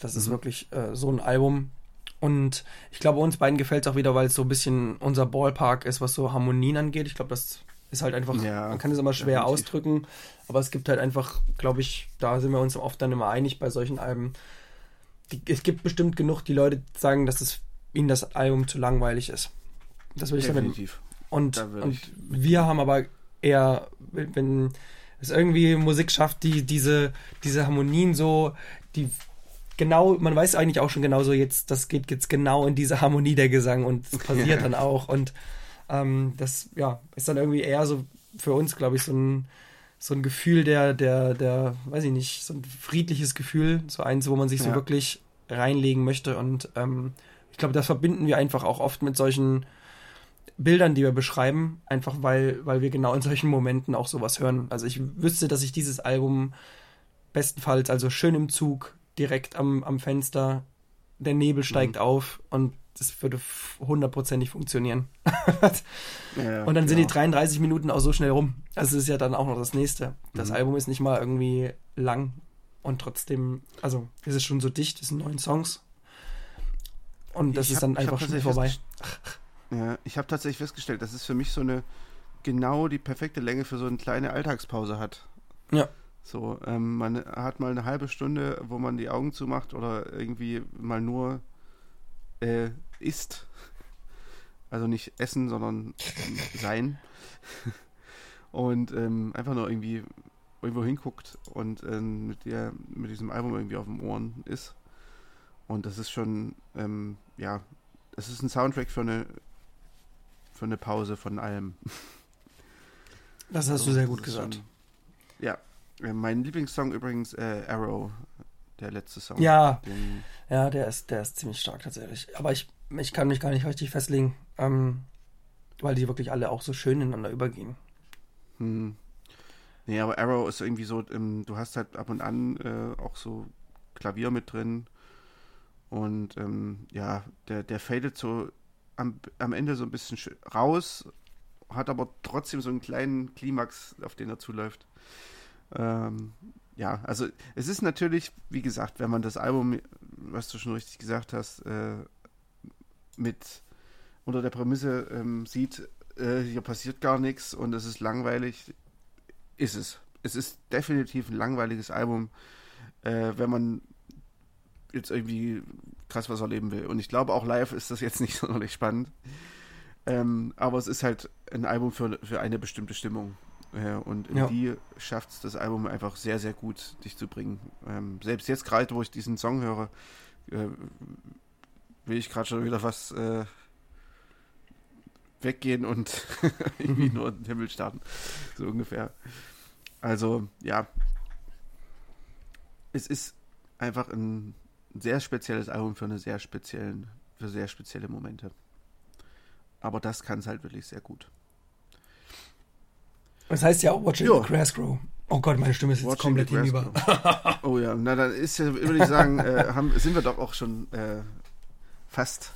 Speaker 2: Das mhm. ist wirklich äh, so ein Album. Und ich glaube, uns beiden gefällt es auch wieder, weil es so ein bisschen unser Ballpark ist, was so Harmonien angeht. Ich glaube, das ist halt einfach, ja, man kann es immer schwer definitiv. ausdrücken, aber es gibt halt einfach, glaube ich, da sind wir uns oft dann immer einig bei solchen Alben. Die, es gibt bestimmt genug, die Leute sagen, dass es ihnen das Album zu langweilig ist. Das würde ich definitiv. sagen. Und, und wir haben aber eher, wenn es irgendwie Musik schafft, die diese, diese Harmonien so, die genau, man weiß eigentlich auch schon genauso jetzt, das geht jetzt genau in diese Harmonie der Gesang und es passiert ja. dann auch und ähm, das, ja, ist dann irgendwie eher so für uns, glaube ich, so ein, so ein Gefühl der, der, der, weiß ich nicht, so ein friedliches Gefühl, so eins, wo man sich ja. so wirklich reinlegen möchte und ähm, ich glaube, das verbinden wir einfach auch oft mit solchen Bildern, die wir beschreiben, einfach weil, weil wir genau in solchen Momenten auch sowas hören. Also ich wüsste, dass ich dieses Album bestenfalls, also schön im Zug, direkt am, am Fenster, der Nebel steigt mhm. auf und das würde hundertprozentig funktionieren. ja, und dann genau. sind die 33 Minuten auch so schnell rum. Also das ist ja dann auch noch das nächste. Das mhm. Album ist nicht mal irgendwie lang und trotzdem, also ist es schon so dicht, es sind neun Songs. Und das ich ist hab, dann einfach schnell vorbei.
Speaker 1: Ja, ich habe tatsächlich festgestellt, dass es für mich so eine genau die perfekte Länge für so eine kleine Alltagspause hat.
Speaker 2: Ja.
Speaker 1: So, ähm, man hat mal eine halbe Stunde, wo man die Augen zumacht oder irgendwie mal nur äh, isst. Also nicht essen, sondern sein. Und ähm, einfach nur irgendwie irgendwo hinguckt und ähm, mit, der, mit diesem Album irgendwie auf dem Ohren ist. Und das ist schon, ähm, ja, es ist ein Soundtrack für eine für eine Pause von allem.
Speaker 2: Das hast so, du sehr gut gesagt. Schon,
Speaker 1: ja, äh, mein Lieblingssong übrigens äh, Arrow, der letzte Song.
Speaker 2: Ja, den, ja, der ist, der ist ziemlich stark tatsächlich. Aber ich, ich kann mich gar nicht richtig festlegen, ähm, weil die wirklich alle auch so schön ineinander übergehen.
Speaker 1: Hm. Nee, aber Arrow ist irgendwie so, ähm, du hast halt ab und an äh, auch so Klavier mit drin. Und ähm, ja, der, der fadet so am, am Ende so ein bisschen raus, hat aber trotzdem so einen kleinen Klimax, auf den er zuläuft. Ähm, ja, also es ist natürlich, wie gesagt, wenn man das Album, was du schon richtig gesagt hast, äh, mit unter der Prämisse ähm, sieht, äh, hier passiert gar nichts und es ist langweilig, ist es. Es ist definitiv ein langweiliges Album, äh, wenn man jetzt irgendwie krass was erleben will. Und ich glaube, auch live ist das jetzt nicht sonderlich spannend. Ähm, aber es ist halt ein Album für, für eine bestimmte Stimmung. Äh, und in ja. die schafft es das Album einfach sehr, sehr gut, dich zu bringen. Ähm, selbst jetzt gerade, wo ich diesen Song höre, äh, will ich gerade schon wieder was äh, weggehen und irgendwie nur in den Himmel starten. So ungefähr. Also, ja. es ist einfach ein sehr spezielles Album für eine sehr speziellen, für sehr spezielle Momente. Aber das kann es halt wirklich sehr gut.
Speaker 2: Das heißt ja auch Watching the Grass Grow. Oh Gott, meine Stimme ist jetzt
Speaker 1: Watching
Speaker 2: komplett hinüber.
Speaker 1: Oh ja, na dann ist ja, würde ich sagen, äh, haben, sind wir doch auch schon äh, fast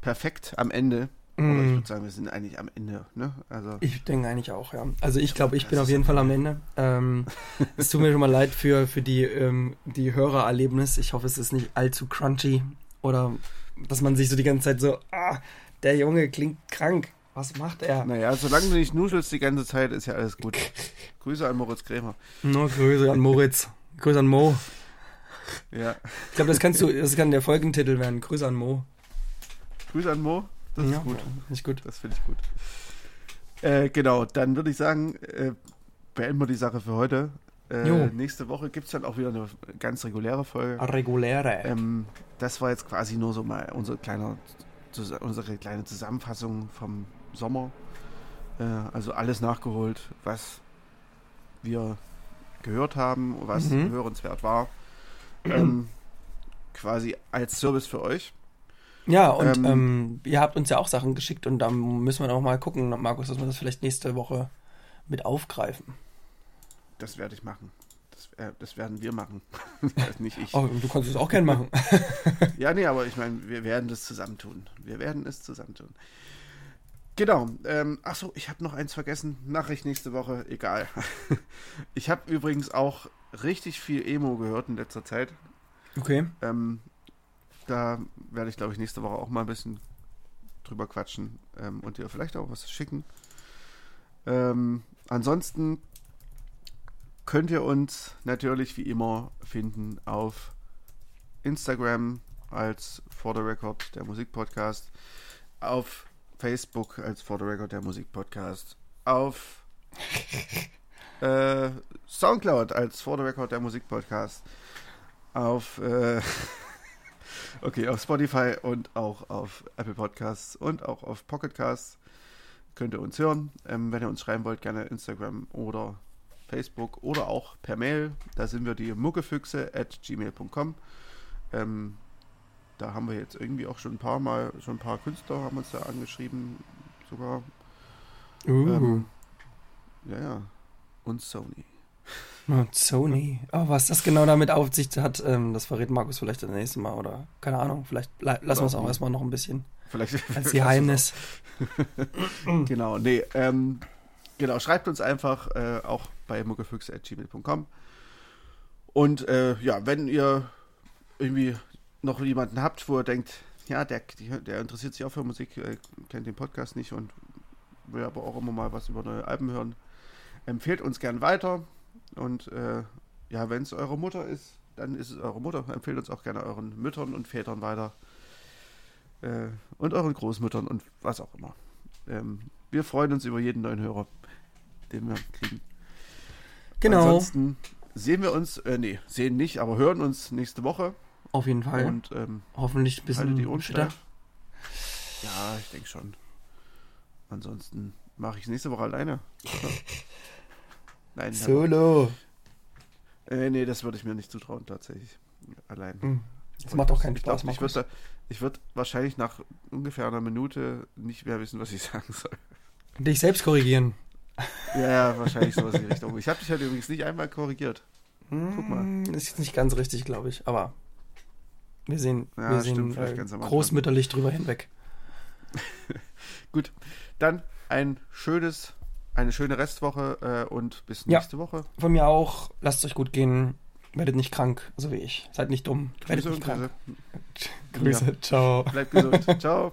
Speaker 1: perfekt am Ende. Aber ich
Speaker 2: Mm.
Speaker 1: würde sagen, wir sind eigentlich am Ende. Ne? Also
Speaker 2: Ich denke eigentlich auch, ja. Also ich glaube, ich bin auf jeden Fall am Ende. Ähm, es tut mir schon mal leid für, für die, ähm, die Hörererlebnis. Ich hoffe, es ist nicht allzu crunchy oder dass man sich so die ganze Zeit so, ah, der Junge klingt krank. Was macht er?
Speaker 1: naja, solange du nicht nuschelst die ganze Zeit, ist ja alles gut. Grüße an Moritz Krämer.
Speaker 2: Nur Grüße an Moritz. Grüße an Mo.
Speaker 1: Ja,
Speaker 2: Ich glaube, das kannst du, das kann der Folgentitel werden. Grüße an Mo.
Speaker 1: Grüße an Mo. Das
Speaker 2: ja,
Speaker 1: ist gut.
Speaker 2: Ist gut.
Speaker 1: Das finde ich gut. Äh, genau, dann würde ich sagen, äh, beenden wir die Sache für heute. Äh, nächste Woche gibt es dann auch wieder eine ganz reguläre Folge.
Speaker 2: Reguläre.
Speaker 1: Ähm, das war jetzt quasi nur so mal unser kleiner, unsere kleine Zusammenfassung vom Sommer. Äh, also alles nachgeholt, was wir gehört haben, was
Speaker 2: Mhm.
Speaker 1: hörenswert war. Ähm, quasi als Service für euch.
Speaker 2: Ja, und
Speaker 1: Ähm,
Speaker 2: ähm, ihr habt uns ja auch Sachen geschickt und da müssen wir noch mal gucken, Markus, dass wir das vielleicht nächste Woche mit aufgreifen.
Speaker 1: Das werde ich machen. Das, äh, das werden wir machen. Nicht ich.
Speaker 2: Oh, du kannst es auch gern machen.
Speaker 1: Ja, nee, aber ich meine, wir werden das zusammentun. Wir werden es zusammentun. Genau. Ähm, Achso, ich habe noch eins vergessen. Nachricht nächste Woche. Egal. Ich habe übrigens auch richtig viel Emo gehört in letzter Zeit.
Speaker 2: Okay.
Speaker 1: Ähm, da werde ich, glaube ich, nächste Woche auch mal ein bisschen drüber quatschen ähm, und dir vielleicht auch was schicken. Ähm, ansonsten könnt ihr uns natürlich wie immer finden auf Instagram als For the Record der Musikpodcast, auf Facebook als For the Record der Musikpodcast, auf äh, Soundcloud als For the Record der Musikpodcast, auf äh, okay, auf Spotify und auch auf Apple Podcasts und auch auf Pocket Casts könnt ihr uns hören. Ähm, wenn ihr uns schreiben wollt, gerne Instagram oder Facebook oder auch per Mail. Da sind wir die muckefüchse at gmail.com. Ähm, da haben wir jetzt irgendwie auch schon ein paar Mal, schon ein paar Künstler haben uns da angeschrieben, sogar.
Speaker 2: Uh.
Speaker 1: Ähm, ja, ja. Und Sony.
Speaker 2: Und Sony. Oh, was das genau damit auf sich hat, ähm, das verrät Markus vielleicht das nächste Mal oder keine Ahnung. Vielleicht la- lassen wir es auch erstmal noch ein bisschen
Speaker 1: Vielleicht
Speaker 2: als Geheimnis.
Speaker 1: Genau, nee, ähm, genau, schreibt uns einfach äh, auch bei muckefüchse.gmail.com. Und äh, ja, wenn ihr irgendwie noch jemanden habt, wo ihr denkt, ja, der, der interessiert sich auch für Musik, äh, kennt den Podcast nicht und will aber auch immer mal was über neue Alben hören, empfehlt uns gern weiter. Und äh, ja, wenn es eure Mutter ist, dann ist es eure Mutter. Empfehlt uns auch gerne euren Müttern und Vätern weiter. Äh, und euren Großmüttern und was auch immer. Ähm, wir freuen uns über jeden neuen Hörer, den wir kriegen.
Speaker 2: Genau.
Speaker 1: Ansonsten sehen wir uns, äh, nee, sehen nicht, aber hören uns nächste Woche.
Speaker 2: Auf jeden Fall.
Speaker 1: Und ähm,
Speaker 2: Hoffentlich ein
Speaker 1: die
Speaker 2: bisschen
Speaker 1: Ohren
Speaker 2: fitter.
Speaker 1: steif. Ja, ich denke schon. Ansonsten mache ich es nächste Woche alleine. Nein,
Speaker 2: Solo.
Speaker 1: äh, nee, das würde ich mir nicht zutrauen, tatsächlich. Allein.
Speaker 2: Hm. Das macht auch keinen
Speaker 1: ich
Speaker 2: Spaß,
Speaker 1: glaub, ich
Speaker 2: Markus.
Speaker 1: würde ich würd wahrscheinlich nach ungefähr einer Minute nicht mehr wissen, was ich sagen soll.
Speaker 2: Dich selbst korrigieren.
Speaker 1: Ja, ja, wahrscheinlich sowas in die Richtung. Ich habe dich heute übrigens nicht einmal korrigiert. Guck mal.
Speaker 2: Hm, Das ist nicht ganz richtig, glaube ich. Aber wir sehen,
Speaker 1: Ja,
Speaker 2: wir
Speaker 1: stimmt,
Speaker 2: sehen äh, großmütterlich drüber hinweg.
Speaker 1: Gut, dann ein schönes, eine schöne Restwoche äh, und bis
Speaker 2: Ja.
Speaker 1: nächste Woche.
Speaker 2: Von mir auch. Lasst es euch gut gehen. Werdet nicht krank, so wie ich. Seid nicht dumm. Werdet
Speaker 1: Grüße
Speaker 2: nicht
Speaker 1: und
Speaker 2: krank.
Speaker 1: Grüße.
Speaker 2: Grüße. Ciao.
Speaker 1: Bleibt gesund. Ciao.